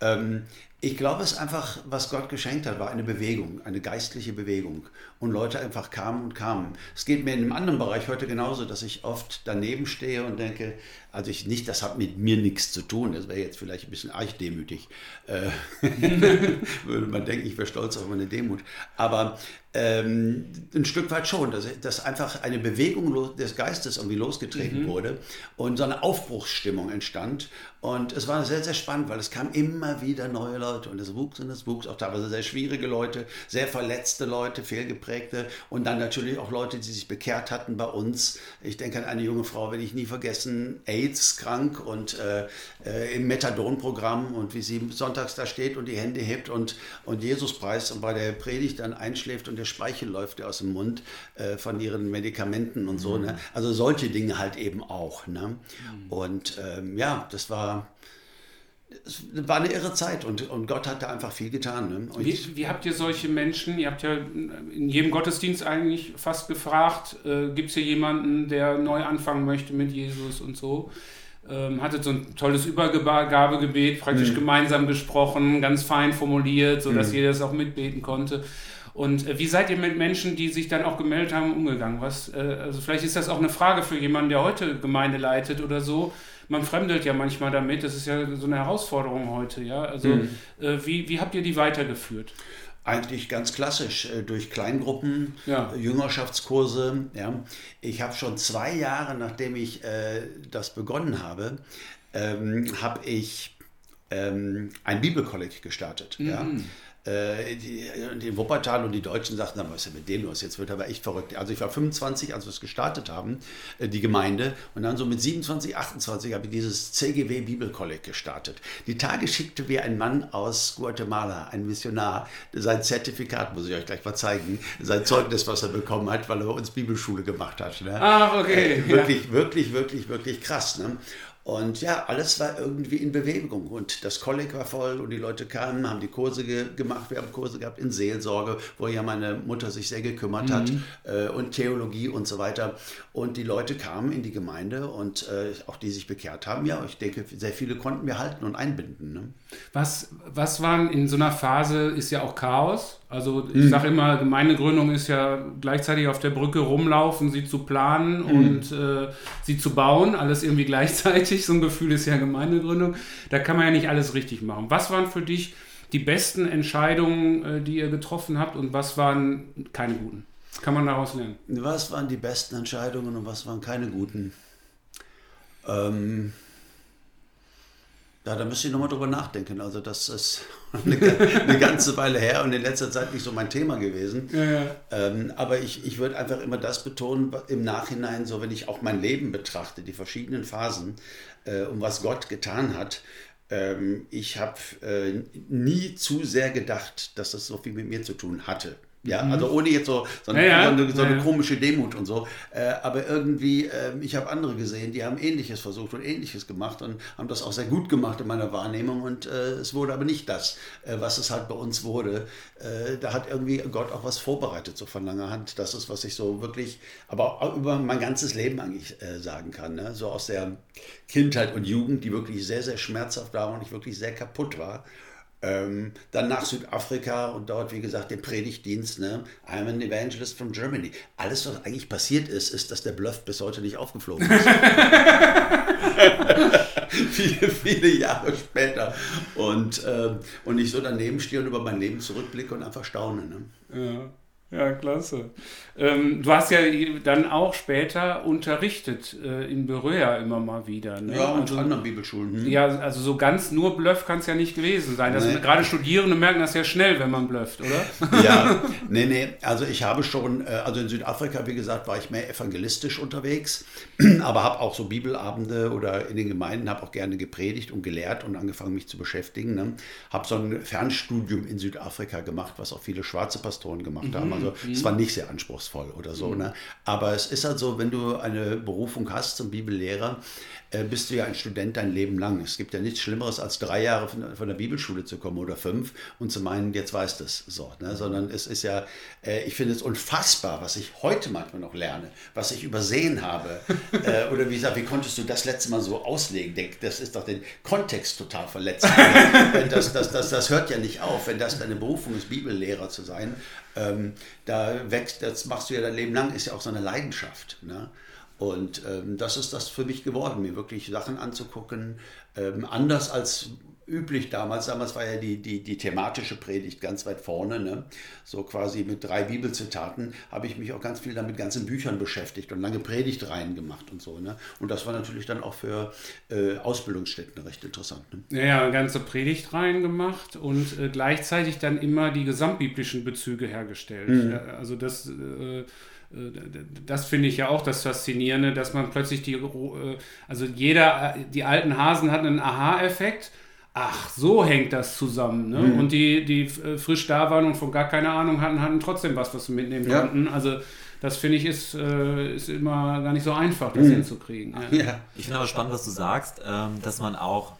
Ähm, ich glaube, es ist einfach, was Gott geschenkt hat, war eine Bewegung, eine geistliche Bewegung. Und Leute einfach kamen und kamen. Es geht mir in einem anderen Bereich heute genauso, dass ich oft daneben stehe und denke, also ich nicht, das hat mit mir nichts zu tun. Das wäre jetzt vielleicht ein bisschen archdemütig. Äh, würde man denken, ich wäre stolz auf meine Demut. Aber ähm, ein Stück weit schon, dass, dass einfach eine Bewegung des Geistes irgendwie losgetreten wurde und so eine Aufbruchsstimmung entstand. Und es war sehr, sehr spannend, weil es kamen immer wieder neue Leute Leute und es wuchs und es wuchs, auch teilweise sehr schwierige Leute, sehr verletzte Leute, fehlgeprägte und dann natürlich auch Leute, die sich bekehrt hatten bei uns. Ich denke an eine junge Frau, werde ich nie vergessen, AIDS krank und äh, äh, im Methadon-Programm und wie sie sonntags da steht und die Hände hebt und, und Jesus preist und bei der Predigt dann einschläft und der Speichel läuft ihr aus dem Mund äh, von ihren Medikamenten und so. Ne? Also solche Dinge halt eben auch. Ne? Und ähm, ja, das war es war eine irre Zeit und, und Gott hat da einfach viel getan. Ne? Und Wie, wie habt ihr solche Menschen? Ihr habt ja in jedem Gottesdienst eigentlich fast gefragt, äh, gibt es hier jemanden, der neu anfangen möchte mit Jesus und so? Ähm, hattet so ein tolles Übergabegebet, praktisch Mhm. gemeinsam gesprochen, ganz fein formuliert, sodass Mhm. jeder es auch mitbeten konnte. Und äh, wie seid ihr mit Menschen, die sich dann auch gemeldet haben, umgegangen? Was, äh, also vielleicht ist das auch eine Frage für jemanden, der heute Gemeinde leitet oder so. Man fremdelt ja manchmal damit. Das ist ja so eine Herausforderung heute, ja. Also Mhm. äh, wie, wie habt ihr die weitergeführt? Eigentlich ganz klassisch, äh, durch Kleingruppen, Ja. Jüngerschaftskurse. Ja. Ich habe schon zwei Jahre, nachdem ich äh, das begonnen habe, ähm, habe ich ähm, ein Bibelkolleg gestartet. Ja. Äh, die, die Wuppertal und die Deutschen sagten, dann, was ist denn mit denen los? Jetzt wird aber echt verrückt. Also ich war 25, als wir es gestartet haben, äh, die Gemeinde. Und dann so mit 27, 28 habe ich dieses CGW Bibelkolleg gestartet. Die Tage schickte mir ein Mann aus Guatemala, ein Missionar, sein Zertifikat, muss ich euch gleich mal zeigen, sein Zeugnis, was er bekommen hat, weil er bei uns Bibelschule gemacht hat. Ne? Ach, okay, Äh, wirklich, wirklich, wirklich, wirklich krass. Ne? Und ja, alles war irgendwie in Bewegung. Und das Kolleg war voll und die Leute kamen, haben die Kurse ge gemacht. Wir haben Kurse gehabt in Seelsorge, wo ja meine Mutter sich sehr gekümmert hat äh, und Theologie und so weiter. Und die Leute kamen in die Gemeinde und äh, auch die sich bekehrt haben. Ja, ich denke, sehr viele konnten wir halten und einbinden. Ne? Was, was waren in so einer Phase, ist ja auch Chaos. Also ich sage immer, Gemeindegründung ist ja gleichzeitig auf der Brücke rumlaufen, sie zu planen und äh, sie zu bauen, alles irgendwie gleichzeitig. So ein Gefühl ist ja Gemeindegründung. Da kann man ja nicht alles richtig machen. Was waren für dich die besten Entscheidungen, äh, die ihr getroffen habt und was waren keine guten? Was kann man daraus lernen? Was waren die besten Entscheidungen und was waren keine guten? Ähm, ja, da müsste ich nochmal drüber nachdenken. Also das ist eine, eine ganze Weile her und in letzter Zeit nicht so mein Thema gewesen. Ja, ja. Ähm, aber ich, ich würde einfach immer das betonen, im Nachhinein, so wenn ich auch mein Leben betrachte, die verschiedenen Phasen, äh, um was Gott getan hat. Ähm, ich habe äh, nie zu sehr gedacht, dass das so viel mit mir zu tun hatte. Ja, also ohne jetzt so, so, eine, Mhm. Ja, ja. so, eine, so eine Ja, komische Demut und so. Äh, aber irgendwie, ähm, ich habe andere gesehen, die haben Ähnliches versucht und Ähnliches gemacht und haben das auch sehr gut gemacht in meiner Wahrnehmung. Und äh, es wurde aber nicht das, äh, was es halt bei uns wurde. Äh, da hat irgendwie Gott auch was vorbereitet, so von langer Hand. Das ist, was ich so wirklich, aber auch über mein ganzes Leben eigentlich äh, sagen kann. Ne? So aus der Kindheit und Jugend, die wirklich sehr, sehr schmerzhaft war und ich wirklich sehr kaputt war. Ähm, dann nach Südafrika und dort, wie gesagt, den Predigtdienst. Ne? I'm an evangelist from Germany. Alles, was eigentlich passiert ist, ist, dass der Bluff bis heute nicht aufgeflogen ist. viele, viele Jahre später. Und, ähm, und ich so daneben stehe und über mein Leben zurückblicke und einfach staune. Ne? Ja, ja klasse. Ähm, du hast ja dann auch später unterrichtet äh, in Beröa immer mal wieder. Ne? Ja, und also, anderen Bibelschulen. Hm? ja, also so ganz nur Bluff kann es ja nicht gewesen sein. Nee. Gerade Studierende merken das ja schnell, wenn man blufft, oder? Ja, nee, nee, also ich habe schon, äh, also in Südafrika, wie gesagt, war ich mehr evangelistisch unterwegs, aber habe auch so Bibelabende oder in den Gemeinden, habe auch gerne gepredigt und gelehrt und angefangen, mich zu beschäftigen. Ne? Habe so ein Fernstudium in Südafrika gemacht, was auch viele schwarze Pastoren gemacht haben. Also es war nicht sehr anspruchsvoll oder so. Ne? Aber es ist halt so, wenn du eine Berufung hast zum Bibellehrer, bist du ja ein Student dein Leben lang. Es gibt ja nichts Schlimmeres, als drei Jahre von, von der Bibelschule zu kommen oder fünf und zu meinen, jetzt weißt du es. So, ne? Sondern es ist ja, äh, ich finde es unfassbar, was ich heute manchmal noch lerne, was ich übersehen habe. äh, oder wie gesagt, wie konntest du das letzte Mal so auslegen? Denk, das ist doch den Kontext total verletzt. Äh, das, das, das, das hört ja nicht auf, wenn das deine Berufung ist, Bibellehrer zu sein. Ähm, da wächst, das machst du ja dein Leben lang, ist ja auch so eine Leidenschaft. Ne? Und ähm, das ist das für mich geworden, mir wirklich Sachen anzugucken, ähm, anders als üblich damals. Damals war ja die, die, die thematische Predigt ganz weit vorne. Ne? So quasi mit drei Bibelzitaten habe ich mich auch ganz viel damit ganzen Büchern beschäftigt und lange Predigtreihen gemacht und so. Ne? Und das war natürlich dann auch für äh, Ausbildungsstätten recht interessant. Ne? Ja, ja, ganze Predigtreihen gemacht und äh, gleichzeitig dann immer die gesamtbiblischen Bezüge hergestellt. Mhm. Also das. Äh, das finde ich ja auch das Faszinierende, dass man plötzlich die, äh, also jeder, die alten Hasen hatten einen Aha-Effekt ach, so hängt das zusammen. Ne? Mhm. Und die, die äh, frisch da waren und von gar keine Ahnung hatten, hatten trotzdem was, was sie mitnehmen ja. konnten. Also das finde ich ist, äh, ist immer gar nicht so einfach, das mhm. hinzukriegen. Ja. ja. Ich finde aber spannend, was du sagst, ähm, dass man auch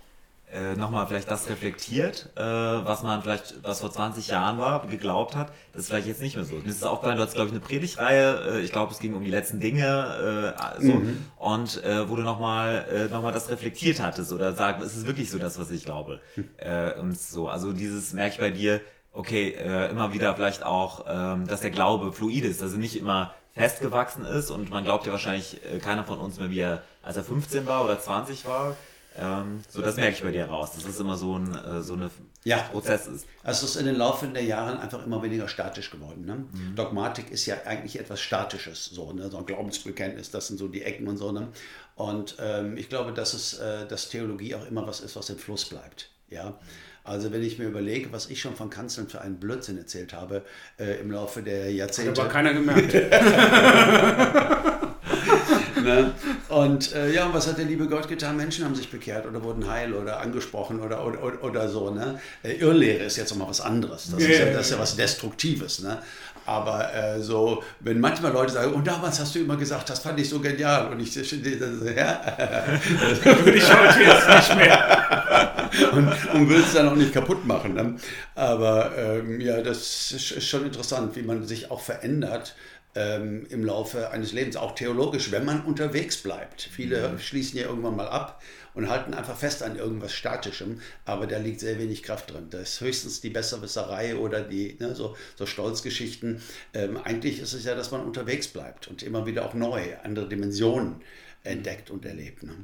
äh, nochmal vielleicht das reflektiert, äh, was man vielleicht, was vor 20 Jahren war, geglaubt hat, das ist vielleicht jetzt nicht mehr so. Mir ist es aufgefallen, du hast, glaube ich, eine Predigtreihe, äh, ich glaube, es ging um die letzten Dinge, äh, so, mhm. und äh, wo du nochmal äh, noch das reflektiert hattest oder sagst, ist es wirklich so das, was ich glaube? Äh, und so, also dieses merke ich bei dir, okay, äh, immer wieder vielleicht auch, ähm, dass der Glaube fluid ist, also nicht immer festgewachsen ist und man glaubt ja wahrscheinlich äh, keiner von uns mehr, wie er, als er 15 war oder 20 war, ähm, so, das merke ich bei dir raus, dass das immer so ein äh, so eine ja. Prozess ist. Also es ist in den Laufe der Jahre einfach immer weniger statisch geworden. Ne? Mhm. Dogmatik ist ja eigentlich etwas Statisches, so, ne? so ein Glaubensbekenntnis, das sind so die Ecken und so. Ne? Und ähm, ich glaube, dass, es, äh, dass Theologie auch immer was ist, was im Fluss bleibt. Ja? Also wenn ich mir überlege, was ich schon von Kanzeln für einen Blödsinn erzählt habe äh, im Laufe der Jahrzehnte. Hat aber keiner gemerkt. ne? Und äh, ja, und was hat der liebe Gott getan? Menschen haben sich bekehrt oder wurden heil oder angesprochen oder, oder, oder so. Ne? Äh, Irrlehre ist jetzt nochmal was anderes. Das, yeah, ist, ja, das ist ja was Destruktives. Ne? Aber äh, so, wenn manchmal Leute sagen, und damals hast du immer gesagt, das fand ich so genial. Und ich, ja, das würde ich heute jetzt nicht mehr. und, und will es dann auch nicht kaputt machen. Ne? Aber ähm, ja, das ist schon interessant, wie man sich auch verändert ähm, im Laufe eines Lebens, auch theologisch, wenn man unterwegs bleibt. Viele mhm. schließen ja irgendwann mal ab und halten einfach fest an irgendwas Statischem, aber da liegt sehr wenig Kraft drin. Das ist höchstens die Besserwisserei oder die ne, so, so Stolzgeschichten. Ähm, eigentlich ist es ja, dass man unterwegs bleibt und immer wieder auch neue, andere Dimensionen entdeckt und erlebt. Ne?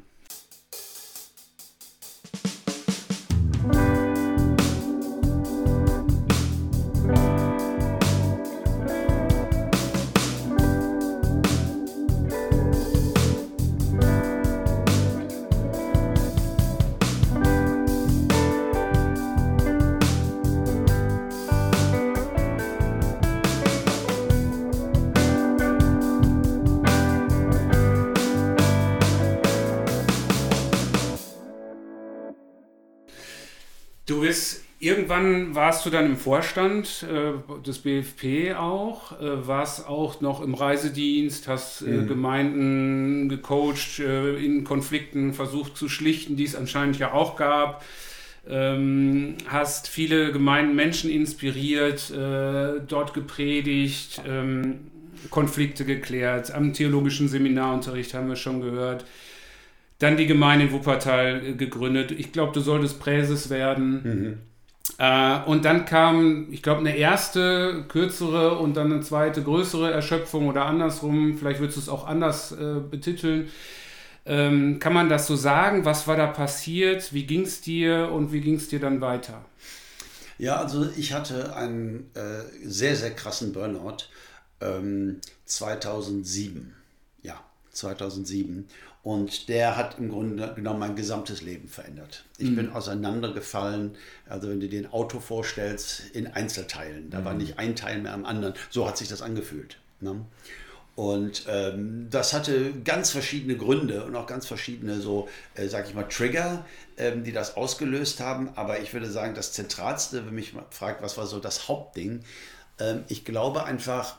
Irgendwann warst du dann im Vorstand äh, des BFP auch, äh, warst auch noch im Reisedienst, hast äh, mhm. Gemeinden gecoacht, äh, in Konflikten versucht zu schlichten, die es anscheinend ja auch gab. Ähm, hast viele Gemeinden, Menschen inspiriert, äh, dort gepredigt, ähm, Konflikte geklärt. Am theologischen Seminarunterricht haben wir schon gehört. Dann die Gemeinde in Wuppertal äh, gegründet. Ich glaube, du solltest Präses werden. Mhm. Äh, und dann kam, ich glaube, eine erste kürzere und dann eine zweite größere Erschöpfung oder andersrum. Vielleicht würdest du es auch anders äh, betiteln. Ähm, kann man das so sagen? Was war da passiert? Wie ging es dir und wie ging es dir dann weiter? Ja, also ich hatte einen äh, sehr, sehr krassen Burnout ähm, 2007. Ja, 2007. Und der hat im Grunde genommen mein gesamtes Leben verändert. Ich mhm. bin auseinandergefallen, also wenn du dir ein Auto vorstellst, in Einzelteilen. Da mhm. war nicht ein Teil mehr am anderen. So hat sich das angefühlt. Ne? Und ähm, das hatte ganz verschiedene Gründe und auch ganz verschiedene, so, äh, sag ich mal, Trigger, ähm, die das ausgelöst haben. Aber ich würde sagen, das Zentralste, wenn mich fragt, was war so das Hauptding, ähm, ich glaube einfach,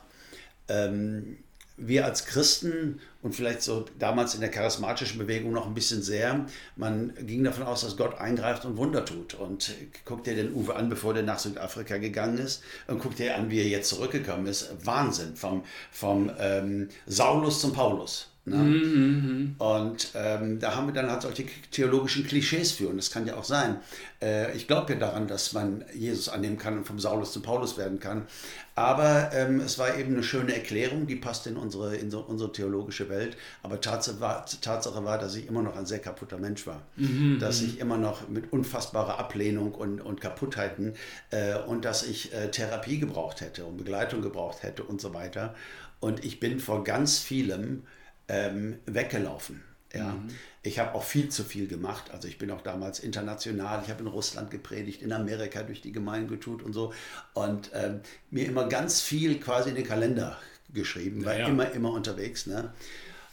ähm, wir als Christen und vielleicht so damals in der charismatischen Bewegung noch ein bisschen sehr, man ging davon aus, dass Gott eingreift und Wunder tut. Und guck dir den Uwe an, bevor der nach Südafrika gegangen ist und guck dir an, wie er jetzt zurückgekommen ist. Wahnsinn, vom, vom ähm, Saulus zum Paulus. Ne? Mhm, und ähm, da haben wir dann halt solche theologischen Klischees für. Und das kann ja auch sein. Äh, ich glaube ja daran, dass man Jesus annehmen kann und vom Saulus zum Paulus werden kann. Aber ähm, es war eben eine schöne Erklärung, die passt in unsere, in so, unsere theologische Welt. Aber Tatsache war, Tatsache war, dass ich immer noch ein sehr kaputter Mensch war. Mhm, dass ich immer noch mit unfassbarer Ablehnung und, und Kaputtheiten äh, und dass ich äh, Therapie gebraucht hätte und Begleitung gebraucht hätte und so weiter. Und ich bin vor ganz vielem ähm, weggelaufen. Ja. Mhm. Ich habe auch viel zu viel gemacht. Also ich bin auch damals international. Ich habe in Russland gepredigt, in Amerika durch die Gemeinde getut und so. Und ähm, mir immer ganz viel quasi in den Kalender geschrieben, war ja. immer, immer unterwegs. Ne?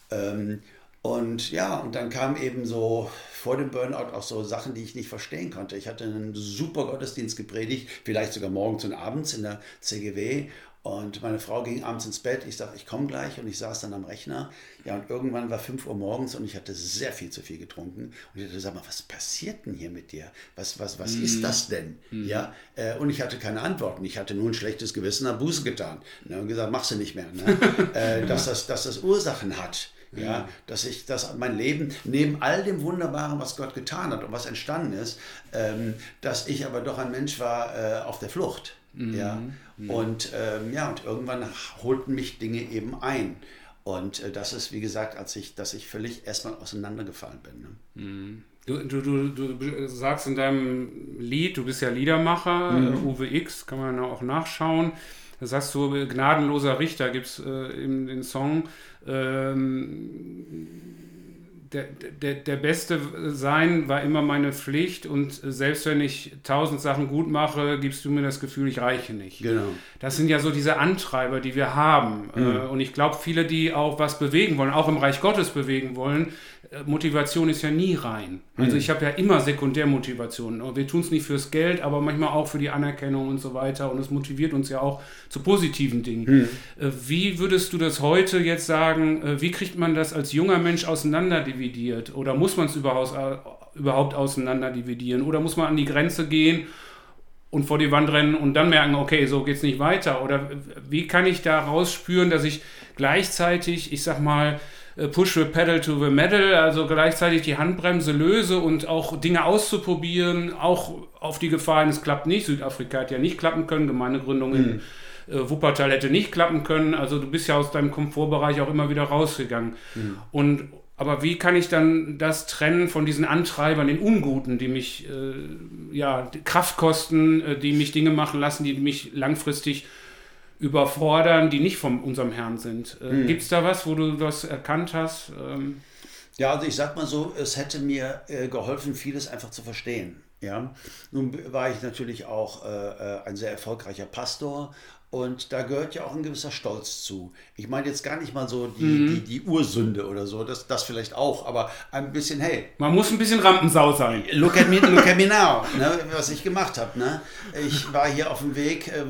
Ähm, und ja, und dann kam eben so vor dem Burnout auch so Sachen, die ich nicht verstehen konnte. Ich hatte einen super Gottesdienst gepredigt, vielleicht sogar morgens und abends in der CGW. Und meine Frau ging abends ins Bett. Ich sagte, ich komme gleich. Und ich saß dann am Rechner. Ja, und irgendwann war 5 Uhr morgens und ich hatte sehr viel zu viel getrunken. Und ich dachte, sag mal, was passiert denn hier mit dir? Was, was, was mm. ist das denn? Mm. Ja, äh, und ich hatte keine Antworten. Ich hatte nur ein schlechtes Gewissen, habe Buße getan. Ne, und gesagt, machst du nicht mehr. Ne? äh, dass, das, dass das Ursachen hat. Ja, mhm. dass ich, dass mein Leben neben all dem Wunderbaren, was Gott getan hat und was entstanden ist, ähm, dass ich aber doch ein Mensch war äh, auf der Flucht. Mhm. Ja, mhm. und ähm, ja, und irgendwann holten mich Dinge eben ein. Und äh, das ist, wie gesagt, als ich, dass ich völlig erstmal auseinandergefallen bin. Ne? Mhm. Du, du, du, du, sagst in deinem Lied, du bist ja Liedermacher, mhm. äh, Uwe X, kann man auch nachschauen. Da sagst du, gnadenloser Richter gibt es äh, in den Song. Ähm, der, der, der Beste sein war immer meine Pflicht und selbst wenn ich tausend Sachen gut mache, gibst du mir das Gefühl, ich reiche nicht. Genau. Das sind ja so diese Antreiber, die wir haben. Mhm. Und ich glaube, viele, die auch was bewegen wollen, auch im Reich Gottes bewegen wollen, äh, Motivation ist ja nie rein. Also mhm. ich habe ja immer Sekundärmotivation. Wir tun es nicht fürs Geld, aber manchmal auch für die Anerkennung und so weiter. Und es motiviert uns ja auch zu positiven Dingen. Mhm. Wie würdest du das heute jetzt sagen? Äh, wie kriegt man das als junger Mensch auseinander dividiert? Oder muss man es überhaupt auseinander dividieren? Oder muss man an die Grenze gehen? und vor die Wand rennen und dann merken, okay, so geht es nicht weiter? Oder wie kann ich da rausspüren, dass ich gleichzeitig, ich sag mal, äh, push the pedal to the metal, also gleichzeitig die Handbremse löse und auch Dinge auszuprobieren, auch auf die Gefahr hin, es klappt nicht. Südafrika hat ja nicht klappen können, Gemeindegründung in mhm. äh, Wuppertal hätte nicht klappen können. Also du bist ja aus deinem Komfortbereich auch immer wieder rausgegangen. Mhm. Und aber wie kann ich dann das trennen von diesen Antreibern, den Unguten, die mich äh, ja Kraft kosten, äh, die mich Dinge machen lassen, die mich langfristig überfordern, die nicht von unserem Herrn sind. Äh, hm. Gibt es da was, wo du das erkannt hast? Ähm ja, also ich sag mal so, es hätte mir äh, geholfen, vieles einfach zu verstehen. Ja, nun war ich natürlich auch äh, äh ein sehr erfolgreicher Pastor und da gehört ja auch ein gewisser Stolz zu. Ich meine jetzt gar nicht mal so die, mhm. die, die, Ursünde oder so, das, das vielleicht auch, aber ein bisschen, hey. Man muss ein bisschen Rampensau sein. Look at me, look at me now, ne, was ich gemacht habe. Ne? Ich war hier auf dem Weg, äh,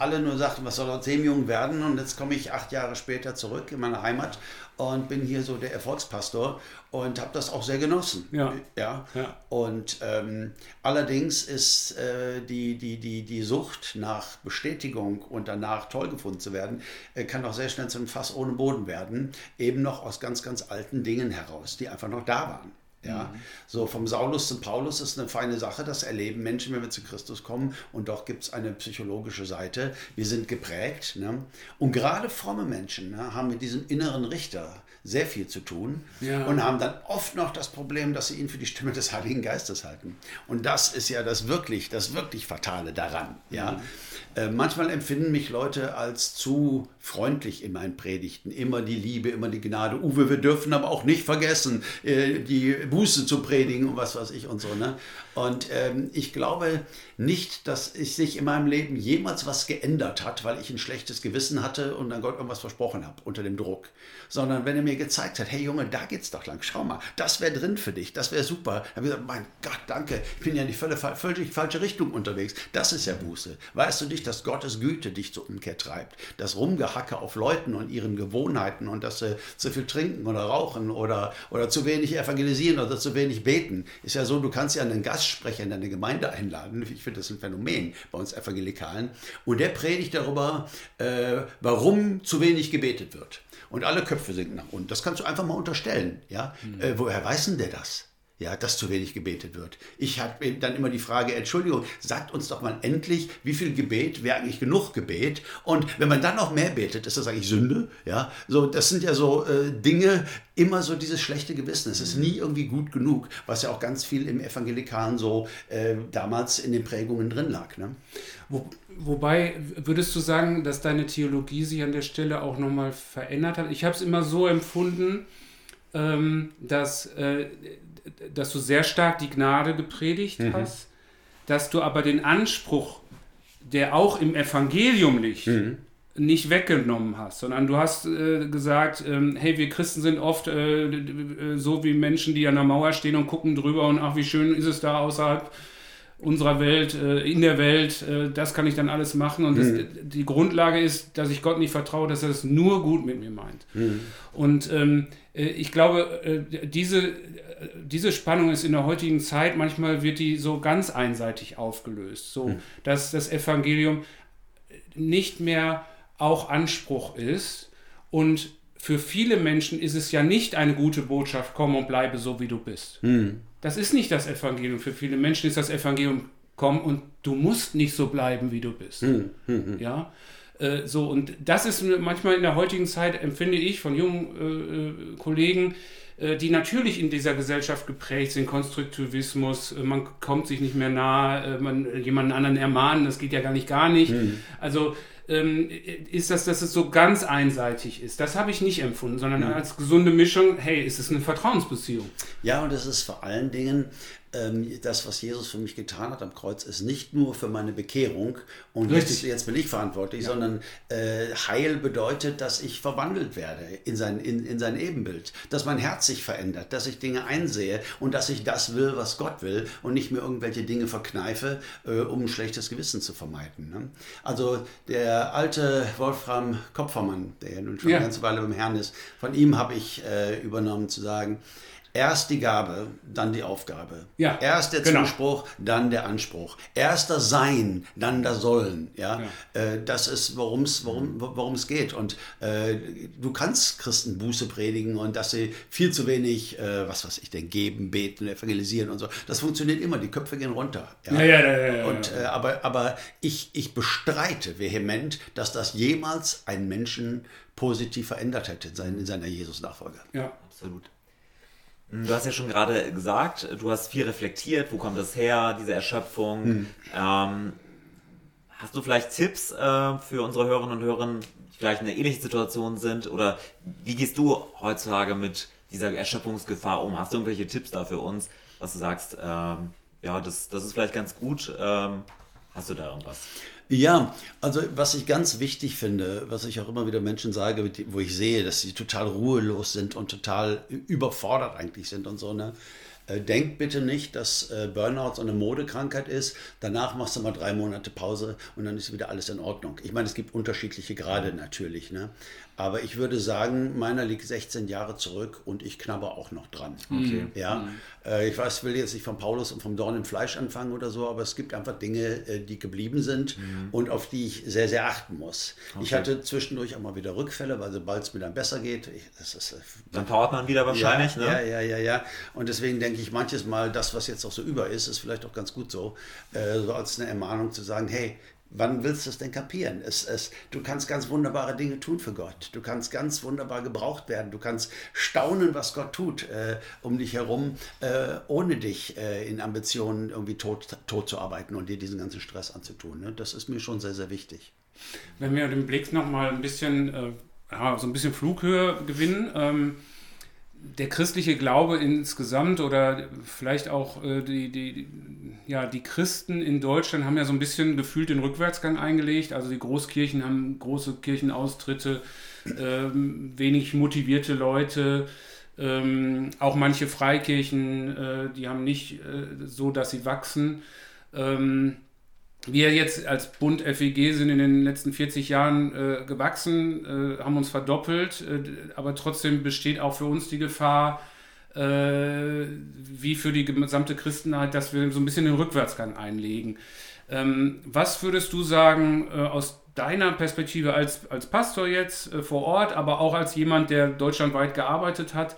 alle nur sagten, was soll aus dem Jungen werden? Und jetzt komme ich acht Jahre später zurück in meine Heimat und bin hier so der Erfolgspastor und habe das auch sehr genossen. Ja. ja? ja. Und ähm, allerdings ist äh, die, die, die, die Sucht nach Bestätigung und danach toll gefunden zu werden, äh, kann auch sehr schnell zu einem Fass ohne Boden werden, eben noch aus ganz, ganz alten Dingen heraus, die einfach noch da waren. Ja, mhm. so vom Saulus zum Paulus ist eine feine Sache, das erleben Menschen, wenn wir zu Christus kommen. Und doch gibt es eine psychologische Seite. Wir sind geprägt. Ne? Und gerade fromme Menschen ne, haben mit diesem inneren Richter sehr viel zu tun ja. und haben dann oft noch das Problem, dass sie ihn für die Stimme des Heiligen Geistes halten. Und das ist ja das wirklich, das wirklich Fatale daran. Ja. Mhm. Äh, manchmal empfinden mich Leute als zu freundlich in meinen Predigten. Immer die Liebe, immer die Gnade. Uwe, wir dürfen aber auch nicht vergessen, äh, die Buße zu predigen und was weiß ich und so. Ne? Und ähm, ich glaube nicht, dass ich sich in meinem Leben jemals was geändert hat, weil ich ein schlechtes Gewissen hatte und an Gott irgendwas versprochen habe unter dem Druck. Sondern wenn er mir gezeigt hat, hey Junge, da geht's doch lang, schau mal, das wäre drin für dich, das wäre super. Dann habe ich gesagt, mein Gott, danke, ich bin ja in die völlig, völlig falsche Richtung unterwegs. Das ist ja Buße. Weißt du nicht, dass Gottes Güte dich zur Umkehr treibt? Das Rumgehacke auf Leuten und ihren Gewohnheiten und dass sie zu viel trinken oder rauchen oder, oder zu wenig evangelisieren oder zu wenig beten. Ist ja so, du kannst ja einen Gastsprecher in deine Gemeinde einladen. Ich finde das ein Phänomen bei uns Evangelikalen. Und der predigt darüber, äh, warum zu wenig gebetet wird. Und alle Köpfe sinken nach unten. Das kannst du einfach mal unterstellen. Ja? Mhm. Äh, woher weiß denn der das? Ja, dass zu wenig gebetet wird. Ich habe dann immer die Frage, Entschuldigung, sagt uns doch mal endlich, wie viel Gebet wäre eigentlich genug Gebet? Und wenn man dann noch mehr betet, ist das eigentlich Sünde? Ja, so, das sind ja so äh, Dinge, immer so dieses schlechte Gewissen. Es ist nie irgendwie gut genug, was ja auch ganz viel im Evangelikalen so äh, damals in den Prägungen drin lag. Ne? Wo, wobei, würdest du sagen, dass deine Theologie sich an der Stelle auch nochmal verändert hat? Ich habe es immer so empfunden, ähm, dass äh, dass du sehr stark die Gnade gepredigt mhm. hast, dass du aber den Anspruch, der auch im Evangelium liegt, mhm. nicht weggenommen hast, sondern du hast äh, gesagt, ähm, hey, wir Christen sind oft äh, so wie Menschen, die an der Mauer stehen und gucken drüber und ach, wie schön ist es da außerhalb unserer Welt, äh, in der Welt, äh, das kann ich dann alles machen. Und das, mhm. die Grundlage ist, dass ich Gott nicht vertraue, dass er es nur gut mit mir meint. Mhm. Und ähm, äh, ich glaube, diese, diese Spannung ist in der heutigen Zeit, manchmal wird die so ganz einseitig aufgelöst, so mhm. dass das Evangelium nicht mehr auch Anspruch ist. Und für viele Menschen ist es ja nicht eine gute Botschaft, komm und bleibe so, wie du bist. Mhm. Das ist nicht das Evangelium. Für viele Menschen ist das Evangelium, komm und du musst nicht so bleiben, wie du bist. Hm, hm, hm. Ja. Äh, so, und das ist manchmal in der heutigen Zeit, empfinde ich von jungen äh, äh Kollegen, die natürlich in dieser Gesellschaft geprägt sind, Konstruktivismus, äh, man kommt sich nicht mehr nah, man jemanden anderen ermahnen, das geht ja gar nicht gar nicht. Hm. Also ähm, ist das, dass es so ganz einseitig ist. Das habe ich nicht empfunden, sondern mhm. als gesunde Mischung, hey, ist es eine Vertrauensbeziehung. Ja, und es ist vor allen Dingen das, was Jesus für mich getan hat am Kreuz, ist nicht nur für meine Bekehrung und jetzt, jetzt, bin ich verantwortlich, ja. sondern äh, Heil bedeutet, dass ich verwandelt werde in sein, in, in sein Ebenbild, dass mein Herz sich verändert, dass ich Dinge einsehe und dass ich das will, was Gott will und nicht mir irgendwelche Dinge verkneife, äh, um ein schlechtes Gewissen zu vermeiden. Ne? Also der alte Wolfram Kopfermann, der ja nun schon ja. eine ganze Weile beim Herrn ist, von ihm habe ich äh, übernommen zu sagen, Erst die Gabe, dann die Aufgabe. Ja, Erst der genau. Zuspruch, dann der Anspruch. Erst das Sein, dann das Sollen. Ja, ja. Äh, das ist, worum es worum, geht. Und äh, du kannst Christen Buße predigen und dass sie viel zu wenig, äh, was weiß ich denn, geben, beten, evangelisieren und so. Das funktioniert immer. Die Köpfe gehen runter. Ja, ja, ja. ja, ja und, äh, aber aber ich, ich bestreite vehement, dass das jemals einen Menschen positiv verändert hätte in, seiner, in seiner Jesus-Nachfolge. Ja, absolut. Du hast ja schon gerade gesagt, du hast viel reflektiert, wo kommt das her, diese Erschöpfung. Hm. Ähm, hast du vielleicht Tipps äh, für unsere Hörerinnen und Hörer, die vielleicht in einer ähnlichen Situation sind? Oder wie gehst du heutzutage mit dieser Erschöpfungsgefahr um? Hast du irgendwelche Tipps da für uns, was du sagst, ähm, ja, das, das ist vielleicht ganz gut. Ähm, hast du da irgendwas? Ja, also was ich ganz wichtig finde, was ich auch immer wieder Menschen sage, wo ich sehe, dass sie total ruhelos sind und total überfordert eigentlich sind und so, ne? Äh, denk bitte nicht, dass äh, Burnout so eine Modekrankheit ist. Danach machst du mal drei Monate Pause und dann ist wieder alles in Ordnung. Ich meine, es gibt unterschiedliche Grade natürlich. Ne? Aber ich würde sagen, meiner liegt 16 Jahre zurück und ich knabber auch noch dran. Okay. Ja, mhm. äh, ich weiß, will jetzt nicht von Paulus und vom Dorn im Fleisch anfangen oder so, aber es gibt einfach Dinge, äh, die geblieben sind mhm. und auf die ich sehr, sehr achten muss. Okay. Ich hatte zwischendurch auch mal wieder Rückfälle, weil sobald es mir dann besser geht, ich, das ist, äh, dann powert man wieder wahrscheinlich. Ja, ne? ja, ja, ja, ja. Und deswegen denke ich manches Mal, das, was jetzt auch so über ist, ist vielleicht auch ganz gut so, äh, so als eine Ermahnung zu sagen, hey, Wann willst du es denn kapieren? Es, es, du kannst ganz wunderbare Dinge tun für Gott. Du kannst ganz wunderbar gebraucht werden. Du kannst staunen, was Gott tut äh, um dich herum, äh, ohne dich äh, in Ambitionen irgendwie tot, tot zu arbeiten und dir diesen ganzen Stress anzutun. Ne? Das ist mir schon sehr, sehr wichtig. Wenn wir den Blick nochmal ein bisschen, äh, ja, so ein bisschen Flughöhe gewinnen, ähm, der christliche Glaube insgesamt oder vielleicht auch äh, die, die, ja, die Christen in Deutschland haben ja so ein bisschen gefühlt den Rückwärtsgang eingelegt. Also die Großkirchen haben große Kirchenaustritte, ähm, wenig motivierte Leute. Ähm, auch manche Freikirchen, äh, die haben nicht äh, so, dass sie wachsen. Ähm, wir jetzt als Bund FEG sind in den letzten 40 Jahren äh, gewachsen, äh, haben uns verdoppelt, äh, aber trotzdem besteht auch für uns die Gefahr, äh, wie für die gesamte Christenheit, dass wir so ein bisschen den Rückwärtsgang einlegen. Ähm, was würdest du sagen äh, aus deiner Perspektive als, als Pastor jetzt äh, vor Ort, aber auch als jemand, der deutschlandweit gearbeitet hat?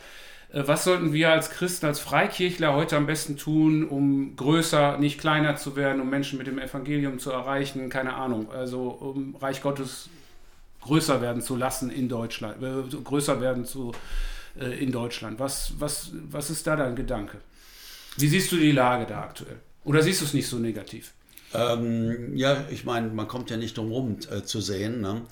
Äh, was sollten wir als Christen, als Freikirchler heute am besten tun, um größer, nicht kleiner zu werden, um Menschen mit dem Evangelium zu erreichen? Keine Ahnung. Also um Reich Gottes größer werden zu lassen in Deutschland, äh, größer werden zu äh, in Deutschland. Was, was, was ist da dein Gedanke? Wie siehst du die Lage da aktuell? Oder siehst du es nicht so negativ? Ähm, ja, ich meine, man kommt ja nicht drum rum äh, zu sehen, ne?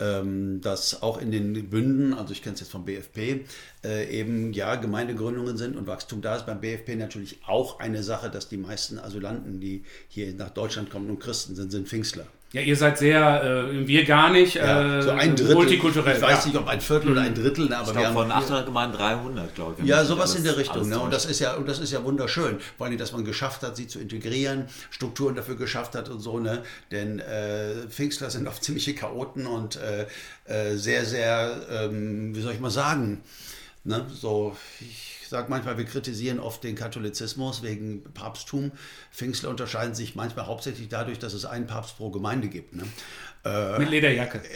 Ähm, dass auch in den Bünden, also ich kenne es jetzt vom BFP, äh, eben ja Gemeindegründungen sind und Wachstum da ist. Beim BFP natürlich auch eine Sache, dass die meisten Asylanten, die hier nach Deutschland kommen und Christen sind, sind Pfingstler. Ja, ihr seid sehr, äh, wir gar nicht, ja, äh, so ein Drittel, multikulturell. Ich weiß nicht, ob ein Viertel oder ein Drittel, ne, aber Ich wir haben von 800 Gemeinden 300, glaube ich. Ja, sowas alles- in der Richtung. Ne? Und das ist ja, und das ist ja wunderschön. Vor allem, dass man geschafft hat, sie zu integrieren, Strukturen dafür geschafft hat und so. Ne? Denn äh, Pfingstler sind oft ziemliche Chaoten und äh, äh, sehr, sehr, ähm, wie soll ich mal sagen, ne? so. Ich sage manchmal, wir kritisieren oft den Katholizismus wegen Papsttum. Pfingstler unterscheiden sich manchmal hauptsächlich dadurch, dass es einen Papst pro Gemeinde gibt. Ne? Mit Lederjacke.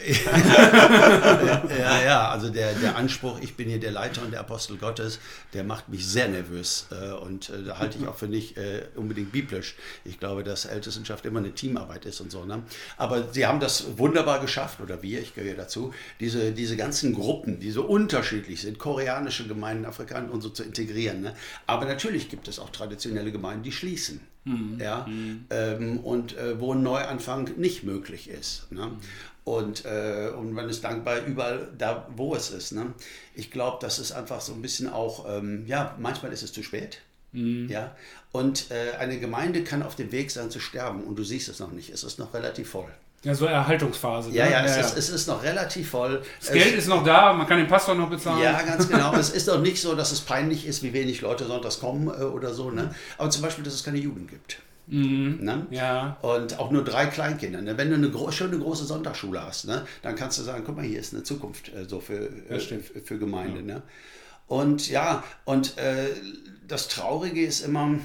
Ja, ja, also der, der Anspruch, ich bin hier der Leiter und der Apostel Gottes, der macht mich sehr nervös äh, und äh, da halte ich auch für nicht äh, unbedingt biblisch. Ich glaube, dass Ältestenschaft immer eine Teamarbeit ist und so. Ne? Aber sie haben das wunderbar geschafft, oder wir, ich gehöre dazu, diese, diese ganzen Gruppen, die so unterschiedlich sind, koreanische Gemeinden, Afrikaner und so zu integrieren. Ne? Aber natürlich gibt es auch traditionelle Gemeinden, die schließen. Ja, ähm, und äh, wo ein Neuanfang nicht möglich ist. Ne? Und, äh, und man ist dankbar überall da, wo es ist. Ne? Ich glaube, das ist einfach so ein bisschen auch, ähm, ja, manchmal ist es zu spät. Ja, und äh, eine Gemeinde kann auf dem Weg sein zu sterben und du siehst es noch nicht. Es ist noch relativ voll. Ja, so Erhaltungsphase. Ja, ne? ja, es, Ist, es ist noch relativ voll. Das Geld ist noch da, man kann den Pastor noch bezahlen. Ja, ganz genau. es ist doch nicht so, dass es peinlich ist, wie wenig Leute sonntags kommen äh, oder so. Ne? Aber zum Beispiel, dass es keine Jugend gibt. Ne? Ja. Und auch nur drei Kleinkinder. Ne? Wenn du eine gro schöne große Sonntagsschule hast, ne? dann kannst du sagen, guck mal, hier ist eine Zukunft äh, so für, äh, für, Gemeinde. Ne? Und ja, und äh, das Traurige ist immer,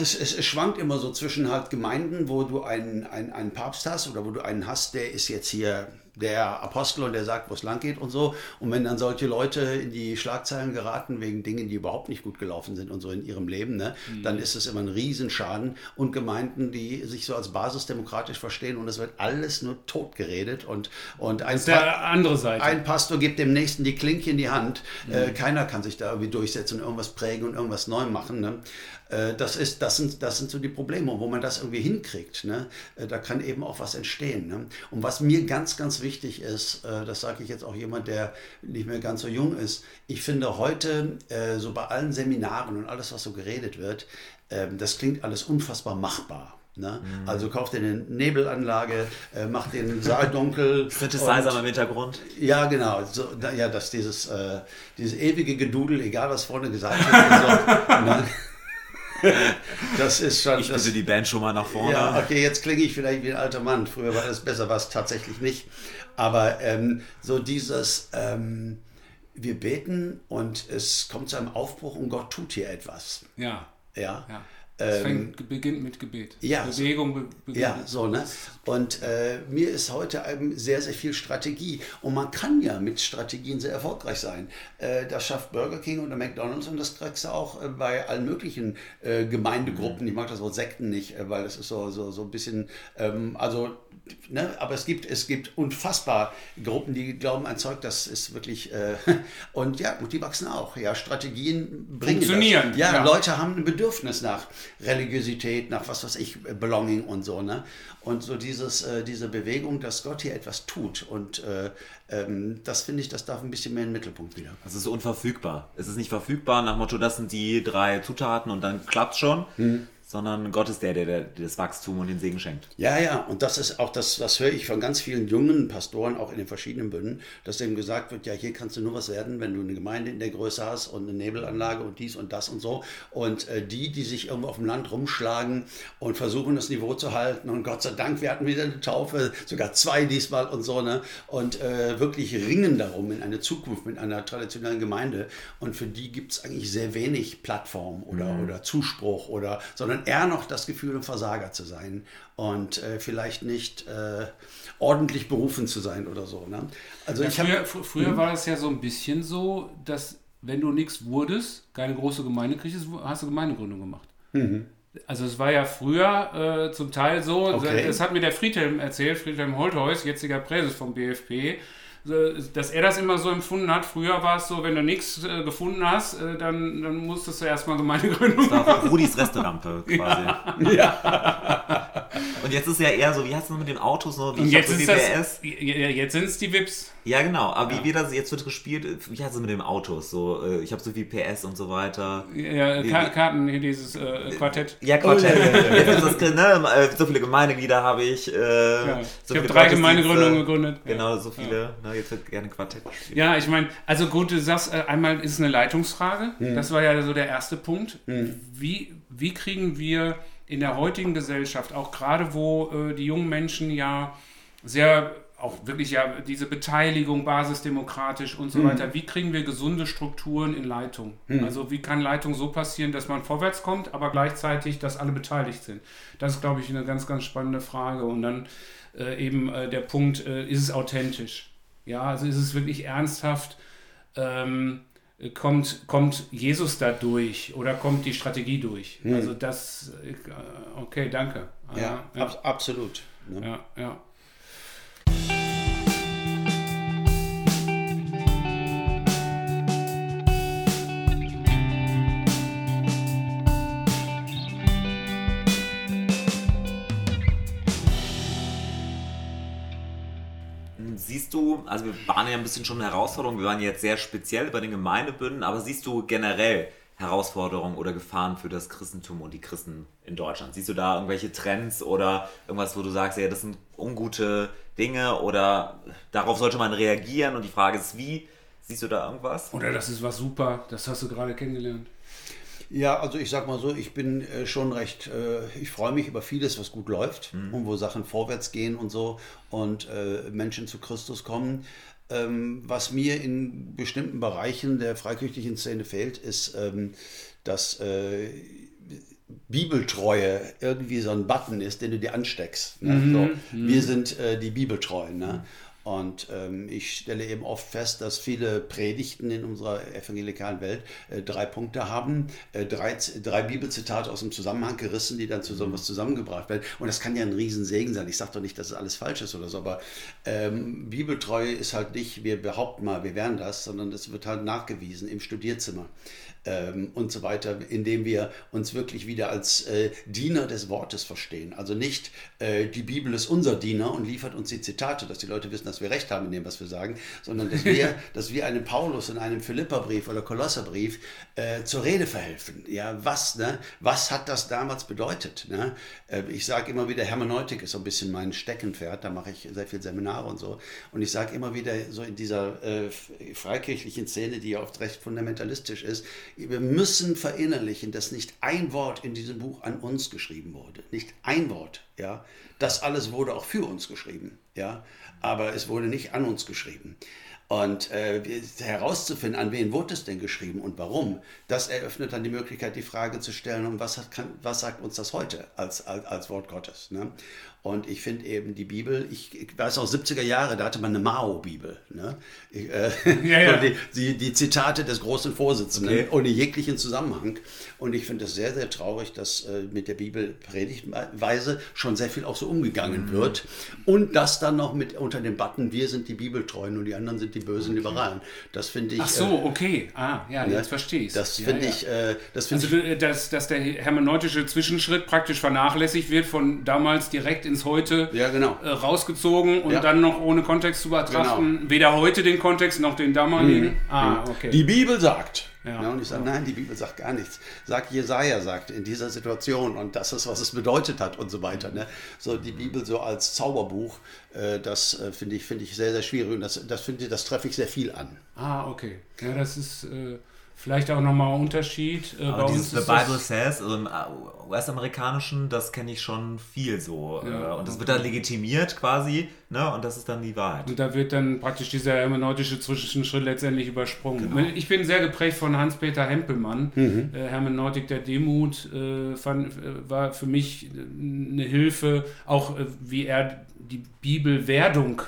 es, es, es schwankt immer so zwischen halt Gemeinden, wo du einen, einen, einen Papst hast oder wo du einen hast, der ist jetzt hier der Apostel und der sagt, wo es lang geht und so. Und wenn dann solche Leute in die Schlagzeilen geraten wegen Dingen, die überhaupt nicht gut gelaufen sind und so in ihrem Leben, ne, dann ist es immer ein Riesenschaden. Und Gemeinden, die sich so als basisdemokratisch verstehen und es wird alles nur totgeredet und, und ein, der andere Seite. ein Pastor gibt dem Nächsten die Klinke in die Hand. Äh, keiner kann sich da irgendwie durchsetzen und irgendwas prägen und irgendwas neu machen. Ne? Äh, das, ist, das, sind, das sind so die Probleme. Und wo man das irgendwie hinkriegt, ne? äh, da kann eben auch was entstehen. Ne? Und was mir ganz, ganz wichtig ist, äh, das sage ich jetzt auch jemand, der nicht mehr ganz so jung ist, ich finde heute, so bei allen Seminaren und alles, was so geredet wird, ähm, das klingt alles unfassbar machbar. Ne? Also kauft dir eine Nebelanlage, äh, macht den Saal dunkel. Synthesizer im Hintergrund. ja, genau. So, ja, dass dieses, äh, dieses ewige Gedudel, egal was vorne gesagt wird, so, ne? das ist schon. Ich das, bitte die Band schon mal nach vorne. ja, okay, jetzt klinge ich vielleicht wie ein alter Mann. Früher war das besser, war es tatsächlich nicht. Aber ähm, so dieses, ähm, wir beten und es kommt zu einem Aufbruch und Gott tut hier etwas. Ja. Ja. ja. Ähm, fängt, beginnt mit Gebet. ja, Bewegung be beginnt. Ja, so, ne? Und äh, mir ist heute eben sehr, sehr viel Strategie. Und man kann ja mit Strategien sehr erfolgreich sein. Äh, das schafft Burger King oder McDonalds und das kriegst du auch äh, bei allen möglichen äh, Gemeindegruppen. Ich mag das Wort Sekten nicht, äh, weil es ist so, so, so ein bisschen, ähm, also, ne? aber es gibt, es gibt unfassbar Gruppen, die glauben, ein Zeug, das ist wirklich, äh, und ja, und die wachsen auch. Ja, Strategien bringen Funktionieren, Das. Ja, ja. Leute haben ein Bedürfnis nach Religiosität, nach was weiß ich, Belonging und so. Ne? Und so dieses, äh, diese Bewegung, dass Gott hier etwas tut. Und äh, ähm, das finde ich, das darf ein bisschen mehr in den Mittelpunkt wieder. Es ist unverfügbar. Es ist nicht verfügbar nach Motto, das sind die drei Zutaten und dann klappt's schon. Hm. Sondern Gott ist der, der, der das Wachstum und den Segen schenkt. Ja, ja, und das ist auch das, das höre ich von ganz vielen jungen Pastoren, auch in den verschiedenen Bünden, dass eben gesagt wird, ja, hier kannst du nur was werden, wenn du eine Gemeinde in der Größe hast und eine Nebelanlage und dies und das und so. Und äh, die, die sich irgendwo auf dem Land rumschlagen und versuchen, das Niveau zu halten und Gott sei Dank, wir hatten wieder eine Taufe, sogar zwei diesmal und so, ne? Und äh, wirklich ringen darum in eine Zukunft mit einer traditionellen Gemeinde. Und für die gibt es eigentlich sehr wenig Plattform oder, Mhm. oder Zuspruch oder, sondern eher noch das Gefühl, ein Versager zu sein und äh, vielleicht nicht äh, ordentlich berufen zu sein oder so. Ne? Also Ja, ich früher fr- früher war es ja so ein bisschen so, dass wenn du nichts wurdest, keine große Gemeinde kriegst, hast du Gemeindegründung gemacht. Also es war ja früher äh, zum Teil so, Okay. das hat mir der Friedhelm erzählt, Friedhelm Holthaus, jetziger Präses vom BFP, dass er das immer so empfunden hat. Früher war es so, wenn du nichts äh, gefunden hast, äh, dann, dann musstest du erstmal Gemeindegründung Das war Rudis Resterampe quasi. Und jetzt ist ja eher so, wie heißt es noch mit den Autos? So, wie jetzt ist das, ja, jetzt sind es die Vips. Ja, genau. Aber wie wir das jetzt wird gespielt, wie heißt es mit den Autos? So, äh, ich habe so viel PS und so weiter. Ja, Wie- Ka wie- Karten, hier dieses äh, Quartett. Ja, Quatsch. Oh, ja, ja, ja. Ne, äh, so viele Gemeindeglieder habe ich. Äh, Ja. so ich habe drei. Gemeindegründungen gegründet. Genau, so viele. Ne, jetzt wird gerne Quartett gespielt. Ja, ich meine, also gut, du sagst, äh, einmal ist es eine Leitungsfrage. Das war ja so der erste Punkt. Wie, wie kriegen wir in der heutigen Gesellschaft, auch gerade wo äh, die jungen Menschen ja sehr, auch wirklich ja diese Beteiligung basisdemokratisch und so weiter, wie kriegen wir gesunde Strukturen in Leitung? Also wie kann Leitung so passieren, dass man vorwärts kommt, aber gleichzeitig, dass alle beteiligt sind? Das ist, glaube ich, eine ganz, ganz spannende Frage. Und dann äh, eben äh, der Punkt, äh, ist es authentisch? Ja, also ist es wirklich ernsthaft, ähm, kommt, kommt Jesus da durch oder kommt die Strategie durch? Also das, äh, okay, danke. ja, ja, ab, absolut. Ne? ja, ja. Du, also wir waren ja ein bisschen schon eine Herausforderung, wir waren jetzt sehr speziell bei den Gemeindebünden, aber siehst du generell Herausforderungen oder Gefahren für das Christentum und die Christen in Deutschland? Siehst du da irgendwelche Trends oder irgendwas, wo du sagst, ja, das sind ungute Dinge oder darauf sollte man reagieren und die Frage ist, wie? Siehst du da irgendwas? Oder das ist was super, das hast du gerade kennengelernt. Ja, also ich sag mal so, ich bin äh, schon recht, äh, ich freue mich über vieles, was gut läuft und wo Sachen vorwärts gehen und so und äh, Menschen zu Christus kommen. Ähm, was mir in bestimmten Bereichen der freikirchlichen Szene fehlt, ist, ähm, dass Bibeltreue irgendwie so ein Button ist, den du dir ansteckst. Ne? so, Wir sind die Bibeltreuen. Ne? Und ähm, ich stelle eben oft fest, dass viele Predigten in unserer evangelikalen Welt äh, drei Punkte haben, äh, drei, drei Bibelzitate aus dem Zusammenhang gerissen, die dann zu so was zusammengebracht werden. Und das kann ja ein Riesensegen sein. Ich sage doch nicht, dass es alles falsch ist oder so, aber ähm, Bibeltreue ist halt nicht, wir behaupten mal, wir wären das, sondern es wird halt nachgewiesen im Studierzimmer ähm, und so weiter, indem wir uns wirklich wieder als äh, Diener des Wortes verstehen. Also nicht äh, die Bibel ist unser Diener und liefert uns die Zitate, dass die Leute wissen, dass wir recht haben in dem, was wir sagen, sondern dass wir, dass wir einem Paulus in einem Philipperbrief oder Kolosserbrief äh, zur Rede verhelfen. Ja, was, ne? was hat das damals bedeutet? Ne? Äh, ich sage immer wieder, Hermeneutik ist so ein bisschen mein Steckenpferd, da mache ich sehr viel Seminare und so. Und ich sage immer wieder, so in dieser äh, freikirchlichen Szene, die ja oft recht fundamentalistisch ist, wir müssen verinnerlichen, dass nicht ein Wort in diesem Buch an uns geschrieben wurde. Nicht ein Wort, ja. Das alles wurde auch für uns geschrieben, ja. Aber es wurde nicht an uns geschrieben. Und äh, herauszufinden, an wen wurde es denn geschrieben und warum, das eröffnet dann die Möglichkeit, die Frage zu stellen, und was, hat, kann, was sagt uns das heute als, als, als Wort Gottes? Ne? Und ich finde eben die Bibel, ich, ich weiß auch 70er Jahre, da hatte man eine Mao-Bibel. Ne? Ich, äh, Ja, ja. Die, die, die Zitate des großen Vorsitzenden Okay. ohne jeglichen Zusammenhang. Und ich finde es sehr, sehr traurig, dass äh, mit der Bibelpredigtweise schon sehr viel auch so umgegangen Mhm. wird. Und das dann noch mit unter dem Button, wir sind die Bibeltreuen und die anderen sind die bösen Liberalen. Das finde ich. Ach so, okay. Ah, ja, äh, jetzt verstehe ich Das ja, finde ja. ich. Äh, das finde Also, ich du- dass, dass der hermeneutische Zwischenschritt praktisch vernachlässigt wird, von damals direkt ins Heute Ja, genau. äh, rausgezogen und Ja. dann noch ohne Kontext zu betrachten. Weder heute den Kontext noch den damaligen. Ah, okay. Die Bibel sagt. Ja. Ne? Und ich sage, nein, die Bibel sagt gar nichts. Sagt Jesaja, sagt in dieser Situation und das ist, was es bedeutet hat und so weiter. Ne? So die Bibel so als Zauberbuch, äh, das äh, finde ich, finde ich sehr, sehr schwierig und das, das finde ich, das treffe ich sehr viel an. Ah, okay. Ja, das ist äh, vielleicht auch nochmal ein Unterschied. Äh, bei uns The Bible Says, also im äh, US-amerikanischen, das kenne ich schon viel so. Ja, äh, und das wird dann legitimiert quasi, ne? Und das ist dann die Wahrheit. Und da wird dann praktisch dieser hermeneutische Zwischenschritt letztendlich übersprungen. Genau. Ich bin sehr geprägt von Hans-Peter Hempelmann. Mhm. Äh, Hermeneutik der Demut äh, fand, äh, war für mich eine Hilfe, auch äh, wie er die Bibelwerdung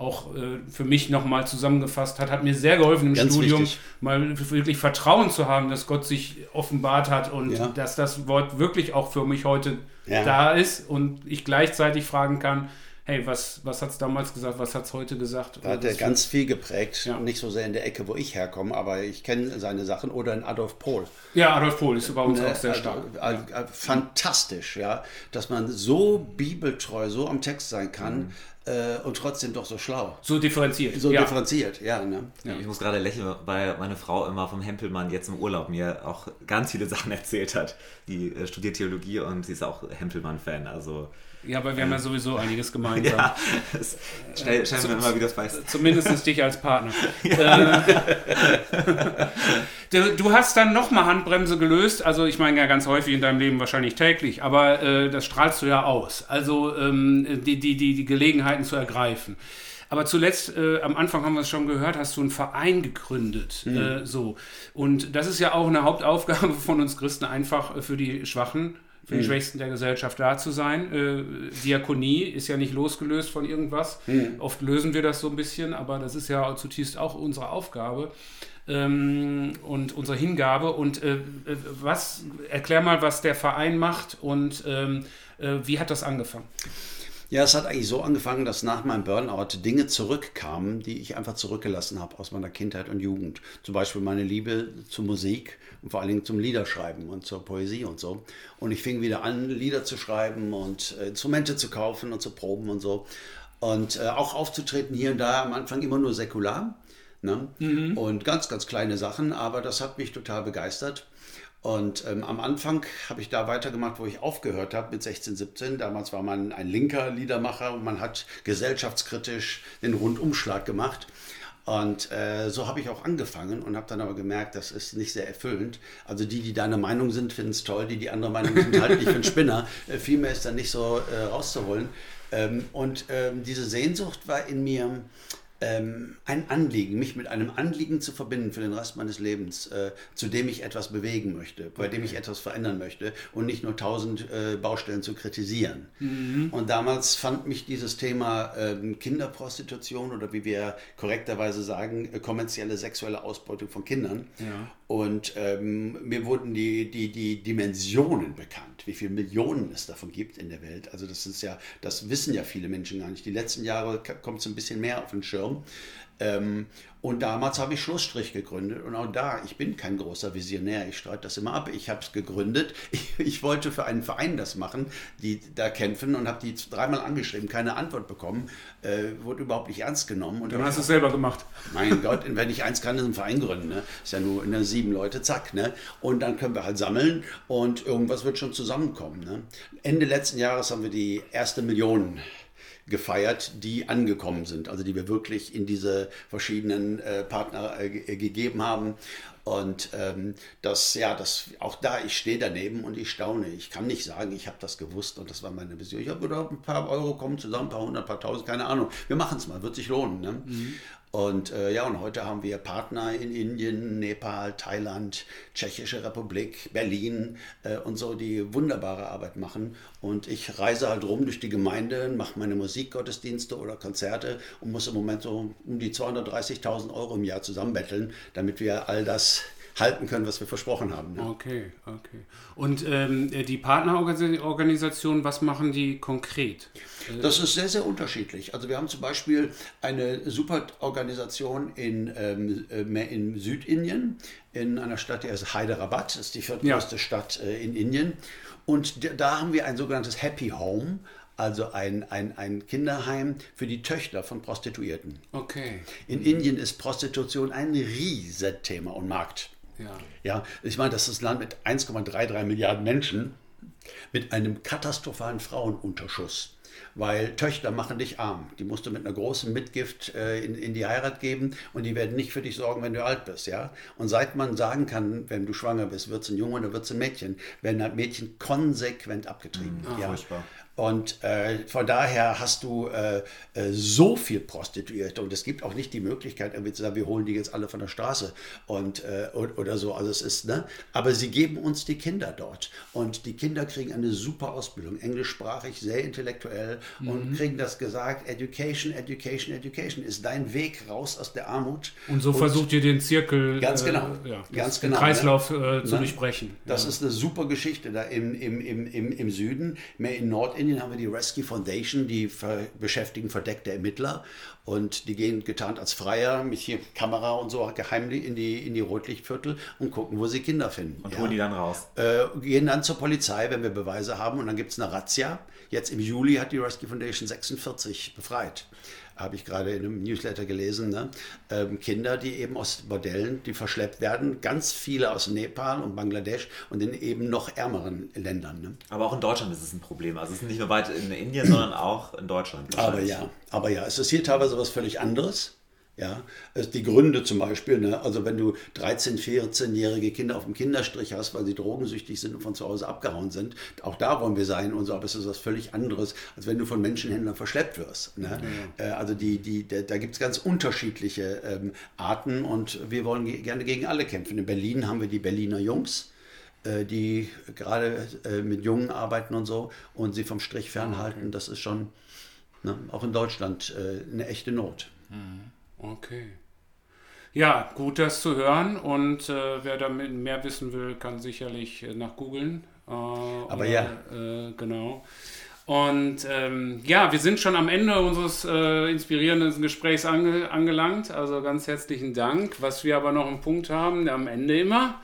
auch äh, für mich nochmal zusammengefasst hat, hat mir sehr geholfen im Ganz Studium, wichtig. mal wirklich Vertrauen zu haben, dass Gott sich offenbart hat und Ja. dass das Wort wirklich auch für mich heute Ja. da ist und ich gleichzeitig fragen kann, hey, was, was hat es damals gesagt, was hat es heute gesagt? Da hat er ganz viel geprägt, Ja. nicht so sehr in der Ecke, wo ich herkomme, aber ich kenne seine Sachen oder in Adolf Pohl. ja, Adolf Pohl ist bei uns Ne, auch sehr also, stark. Also, äh, fantastisch, ja, dass man so bibeltreu, so am Text sein kann äh, und trotzdem doch so schlau. So differenziert. So ja. differenziert, ja. Ne? Ich muss gerade lächeln, weil meine Frau immer vom Hempelmann jetzt im Urlaub mir auch ganz viele Sachen erzählt hat. Die äh, studiert Theologie und sie ist auch Hempelmann-Fan. Also ja, aber wir haben ja sowieso einiges gemeinsam. ja, es stell, stellen wir immer wieder fest. Zumindest dich als Partner. Äh, du, hast dann nochmal Handbremse gelöst. Also ich meine ja ganz häufig in deinem Leben wahrscheinlich täglich, aber äh, das strahlst du ja aus. Also ähm, die, die, die, die Gelegenheiten zu ergreifen. Aber zuletzt, äh, am Anfang haben wir es schon gehört, hast du einen Verein gegründet. Äh, so. Und das ist ja auch eine Hauptaufgabe von uns Christen, einfach äh, für die Schwachen, für die Schwächsten der Gesellschaft da zu sein. Äh, Diakonie ist ja nicht losgelöst von irgendwas. Oft lösen wir das so ein bisschen, aber das ist ja zutiefst auch unsere Aufgabe ähm, und unsere Hingabe. Und äh, äh, was, erklär mal, was der Verein macht und ähm, äh, wie hat das angefangen? Ja, es hat eigentlich so angefangen, dass nach meinem Burnout Dinge zurückkamen, die ich einfach zurückgelassen habe aus meiner Kindheit und Jugend. Zum Beispiel meine Liebe zur Musik und vor allen Dingen zum Liederschreiben und zur Poesie und so. Und ich fing wieder an, Lieder zu schreiben und äh, Instrumente zu kaufen und zu proben und so. Und äh, auch aufzutreten hier und da, am Anfang immer nur säkular. Ne? Und ganz, ganz kleine Sachen, aber das hat mich total begeistert. Und ähm, am Anfang habe ich da weitergemacht, wo ich aufgehört habe mit 16, 17. Damals war man ein linker Liedermacher und man hat gesellschaftskritisch den Rundumschlag gemacht. Und äh, so habe ich auch angefangen und habe dann aber gemerkt, das ist nicht sehr erfüllend. Also die, die deiner Meinung sind, finden es toll, die, die andere Meinung sind, halten dich für einen Spinner. Äh, viel ist dann nicht so äh, rauszuholen. Ähm, und ähm, diese Sehnsucht war in mir, ähm, ein Anliegen, mich mit einem Anliegen zu verbinden für den Rest meines Lebens, äh, zu dem ich etwas bewegen möchte, bei dem ich etwas verändern möchte und nicht nur tausend äh, Baustellen zu kritisieren. Und damals fand mich dieses Thema ähm, Kinderprostitution oder wie wir korrekterweise sagen, äh, kommerzielle sexuelle Ausbeutung von Kindern. Und ähm, mir wurden die, die, die Dimensionen bekannt, wie viele Millionen es davon gibt in der Welt. Also das ist ja, das wissen ja viele Menschen gar nicht. Die letzten Jahre kommt es ein bisschen mehr auf den Schirm. Ähm, und damals habe ich Schlussstrich gegründet. Und auch da, ich bin kein großer Visionär, ich streite das immer ab. Ich habe es gegründet. Ich, ich wollte für einen Verein das machen, die da kämpfen und habe die dreimal angeschrieben, keine Antwort bekommen, äh, wurde überhaupt nicht ernst genommen. Und Dann hast du es selber gemacht. mein Gott, wenn ich eins kann, ist ein Verein gründen. Ne? Ist ja nur ne, sieben Leute, zack. Ne? Und dann können wir halt sammeln und irgendwas wird schon zusammenkommen. Ne? Ende letzten Jahres haben wir die erste Million gefeiert, die angekommen sind, also die wir wirklich in diese verschiedenen äh, Partner äh, ge- gegeben haben. Und ähm, das, ja, das, auch da, ich stehe daneben und ich staune. Ich kann nicht sagen, ich habe das gewusst und das war meine Vision. Ich habe gedacht, ein paar Euro kommen zusammen, ein paar hundert, ein paar tausend, keine Ahnung. Wir machen es mal, wird sich lohnen. Ne? Und äh, ja, und heute haben wir Partner in Indien, Nepal, Thailand, Tschechische Republik, Berlin äh, und so, die wunderbare Arbeit machen. Und ich reise halt rum durch die Gemeinde, mache meine Musikgottesdienste oder Konzerte und muss im Moment so um die 230.000 Euro im Jahr zusammenbetteln, damit wir all das halten können, was wir versprochen haben. Ne? Okay, okay. Und ähm, die Partnerorganisationen, was machen die konkret? Das ist sehr, sehr unterschiedlich. Also wir haben zum Beispiel eine super Organisation in, ähm, äh, in Südindien, in einer Stadt, die heißt Hyderabad, das ist die viertgrößte Stadt äh, in Indien. Und da haben wir ein sogenanntes Happy Home, also ein, ein, ein Kinderheim für die Töchter von Prostituierten. Okay. In Indien ist Prostitution ein Riesenthema und Markt. Ja. Ja, ich meine, das ist ein Land mit 1,33 Milliarden Menschen mit einem katastrophalen Frauenunterschuss. Weil Töchter machen dich arm. Die musst du mit einer großen Mitgift äh, in, in die Heirat geben und die werden nicht für dich sorgen, wenn du alt bist. Ja? Und seit man sagen kann, wenn du schwanger bist, wird es ein Junge oder wird es ein Mädchen, werden halt Mädchen konsequent abgetrieben. ja. furchtbar. Und äh, von daher hast du äh, äh, so viel Prostituierte und es gibt auch nicht die Möglichkeit, irgendwie zu sagen, wir holen die jetzt alle von der Straße und, äh, o- oder so. Also es ist, ne? Aber sie geben uns die Kinder dort und die Kinder kriegen eine super Ausbildung, englischsprachig, sehr intellektuell und kriegen das gesagt, Education, Education, Education ist dein Weg raus aus der Armut. Und so versucht ihr den Zirkel, Ganz genau. äh, ja, Ganz den genau, Kreislauf äh, zu Ne? durchbrechen. Das ja. ist eine super Geschichte da im, im, im, im, im Süden. Mehr in Nordindien haben wir die Rescue Foundation, die ver beschäftigen verdeckte Ermittler und die gehen getarnt als Freier mit hier Kamera und so geheimlich in die, in die Rotlichtviertel und gucken, wo sie Kinder finden. Und ja. holen die dann raus. Äh, gehen dann zur Polizei, wenn wir Beweise haben und dann gibt es eine Razzia. Jetzt im Juli hat die Rescue Foundation 46 befreit. Habe ich gerade in einem Newsletter gelesen. Ne? Ähm, Kinder, die eben aus Bordellen, die verschleppt werden, ganz viele aus Nepal und Bangladesch und in eben noch ärmeren Ländern. Ne? Aber auch in Deutschland ist es ein Problem. Also es ist nicht nur weit in Indien, sondern auch in Deutschland. Aber ja, aber ja, es ist hier teilweise was völlig anderes. Ja, es- die Gründe zum Beispiel, ne? also wenn du 13-, 14-jährige Kinder auf dem Kinderstrich hast, weil sie drogensüchtig sind und von zu Hause abgehauen sind, auch da wollen wir sein und so, aber es ist was völlig anderes, als wenn du von Menschenhändlern verschleppt wirst. Ne? Äh, also die, die, da, da gibt es ganz unterschiedliche ähm, Arten und wir wollen ge- gerne gegen alle kämpfen. In Berlin haben wir die Berliner Jungs, äh, die gerade äh, mit Jungen arbeiten und so und sie vom Strich fernhalten. Das ist schon ne, auch in Deutschland äh, eine echte Not. Okay. Ja, gut, das zu hören. Und äh, wer damit mehr wissen will, kann sicherlich äh, nach googeln. Äh, Aber ja. Äh, genau. Und ähm, ja, wir sind schon am Ende unseres äh, inspirierenden Gesprächs ange angelangt. Also ganz herzlichen Dank. Was wir aber noch einen Punkt haben, am Ende immer.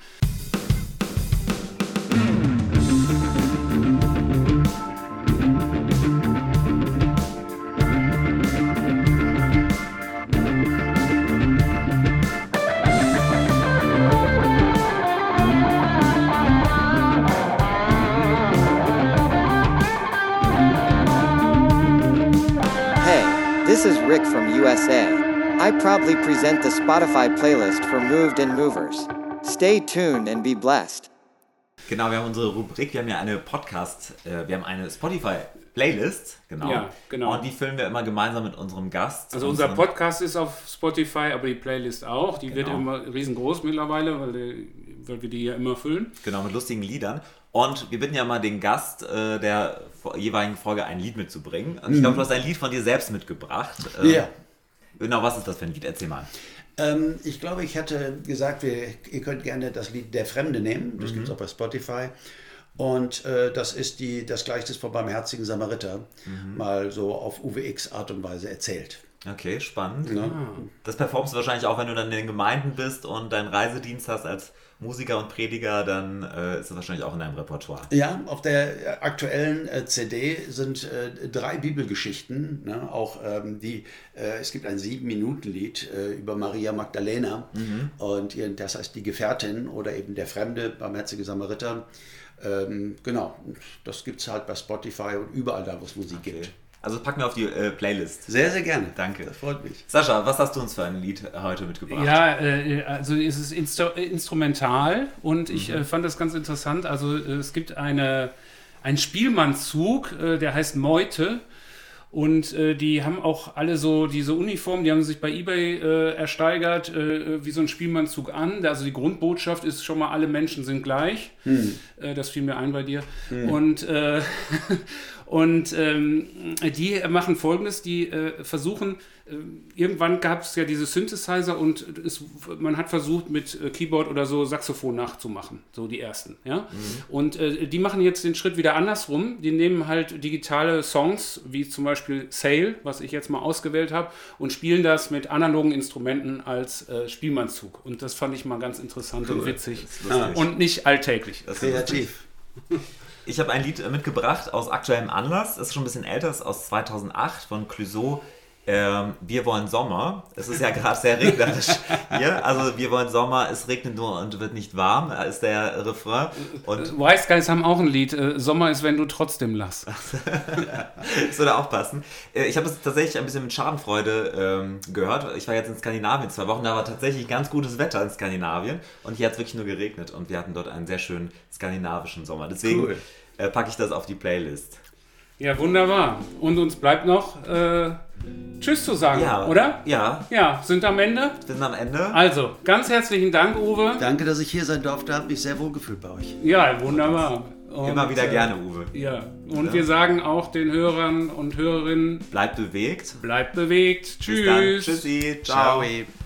Proudly present the Spotify playlist for Moved and Movers. Stay tuned and be blessed. Genau, wir haben unsere Rubrik, wir haben ja eine Podcast, äh, wir haben eine Spotify-Playlist, genau. Ja, genau. Und die füllen wir immer gemeinsam mit unserem Gast. Also unser Podcast ist auf Spotify, aber die Playlist auch. Die wird Genau. immer riesengroß mittlerweile, weil, die, weil wir die ja immer füllen. Genau, mit lustigen Liedern. Und wir bitten ja mal den Gast äh, der jeweiligen Folge ein Lied mitzubringen. Und ich glaube, du hast ein Lied von dir selbst mitgebracht. Ähm, Ja. Genau, was ist das für ein Lied? Erzähl mal. Ähm, ich glaube, ich hatte gesagt, wir, ihr könnt gerne das Lied Der Fremde nehmen. Das Mhm. gibt es auch bei Spotify. Und äh, das ist die, das Gleichnis vom barmherzigen Samariter, Mhm. mal so auf UWX Art und Weise erzählt. Okay, spannend. Ne? Das performst du wahrscheinlich auch, wenn du dann in den Gemeinden bist und deinen Reisedienst hast als Musiker und Prediger, dann äh, ist das wahrscheinlich auch in deinem Repertoire. Ja, auf der aktuellen äh, CD sind äh, drei Bibelgeschichten. Ne? Auch ähm, die, äh, es gibt ein Sieben-Minuten-Lied äh, über Maria Magdalena und ihr, das heißt die Gefährtin oder eben der Fremde, barmherzige Samariter. Ähm, genau, das gibt es halt bei Spotify und überall da, wo es Musik Okay. gibt. Also packen wir auf die äh, Playlist. Sehr, sehr gerne. Danke. Das freut mich. Sascha, was hast du uns für ein Lied heute mitgebracht? Ja, äh, also es ist instru instrumental und ich äh, fand das ganz interessant. Also äh, es gibt eine, einen Spielmannszug, äh, der heißt Meute. Und äh, die haben auch alle so diese Uniformen, die haben sich bei eBay äh, ersteigert, äh, wie so ein Spielmannzug an. Also die Grundbotschaft ist schon mal, alle Menschen sind gleich. Äh, das fiel mir ein bei dir. Und, äh, und ähm, die machen folgendes, die äh, versuchen, äh, irgendwann gab es ja diese Synthesizer und es, man hat versucht mit äh, Keyboard oder so Saxophon nachzumachen, so die ersten. Ja? Und äh, die machen jetzt den Schritt wieder andersrum. Die nehmen halt digitale Songs, wie zum Beispiel Sail, was ich jetzt mal ausgewählt habe, und spielen das mit analogen Instrumenten als äh, Spielmannszug. Und das fand ich mal ganz interessant und witzig. Und nicht alltäglich. Das ist. Kreativ. Ich habe ein Lied mitgebracht aus aktuellem Anlass. Ist schon ein bisschen älter, ist aus 2008 von Clouseau. Ähm, wir wollen Sommer. Es ist ja gerade sehr regnerisch hier. Also wir wollen Sommer, es regnet nur und wird nicht warm, ist der Refrain. Und Wise Guys haben auch ein Lied. äh, Sommer ist, wenn du trotzdem lachst. das würde auch passen. Äh, Ich habe es tatsächlich ein bisschen mit Schadenfreude ähm, gehört. Ich war jetzt in Skandinavien zwei Wochen, da war tatsächlich ganz gutes Wetter in Skandinavien und hier hat es wirklich nur geregnet und wir hatten dort einen sehr schönen skandinavischen Sommer. Deswegen Cool. äh, packe ich das auf die Playlist. Ja, wunderbar. Und uns bleibt noch äh, Tschüss zu sagen, Ja, oder? Ja, Ja, sind am Ende. sind am Ende. Also, ganz herzlichen Dank, Uwe. Danke, dass ich hier sein durfte. Habe mich sehr wohl gefühlt bei euch. Ja, wunderbar. Und, Immer wieder äh, gerne, Uwe. Ja, und wir sagen auch den Hörern und Hörerinnen, Bleibt bewegt. bleibt bewegt. Tschüss. Tschüssi. Ciao. Ciao.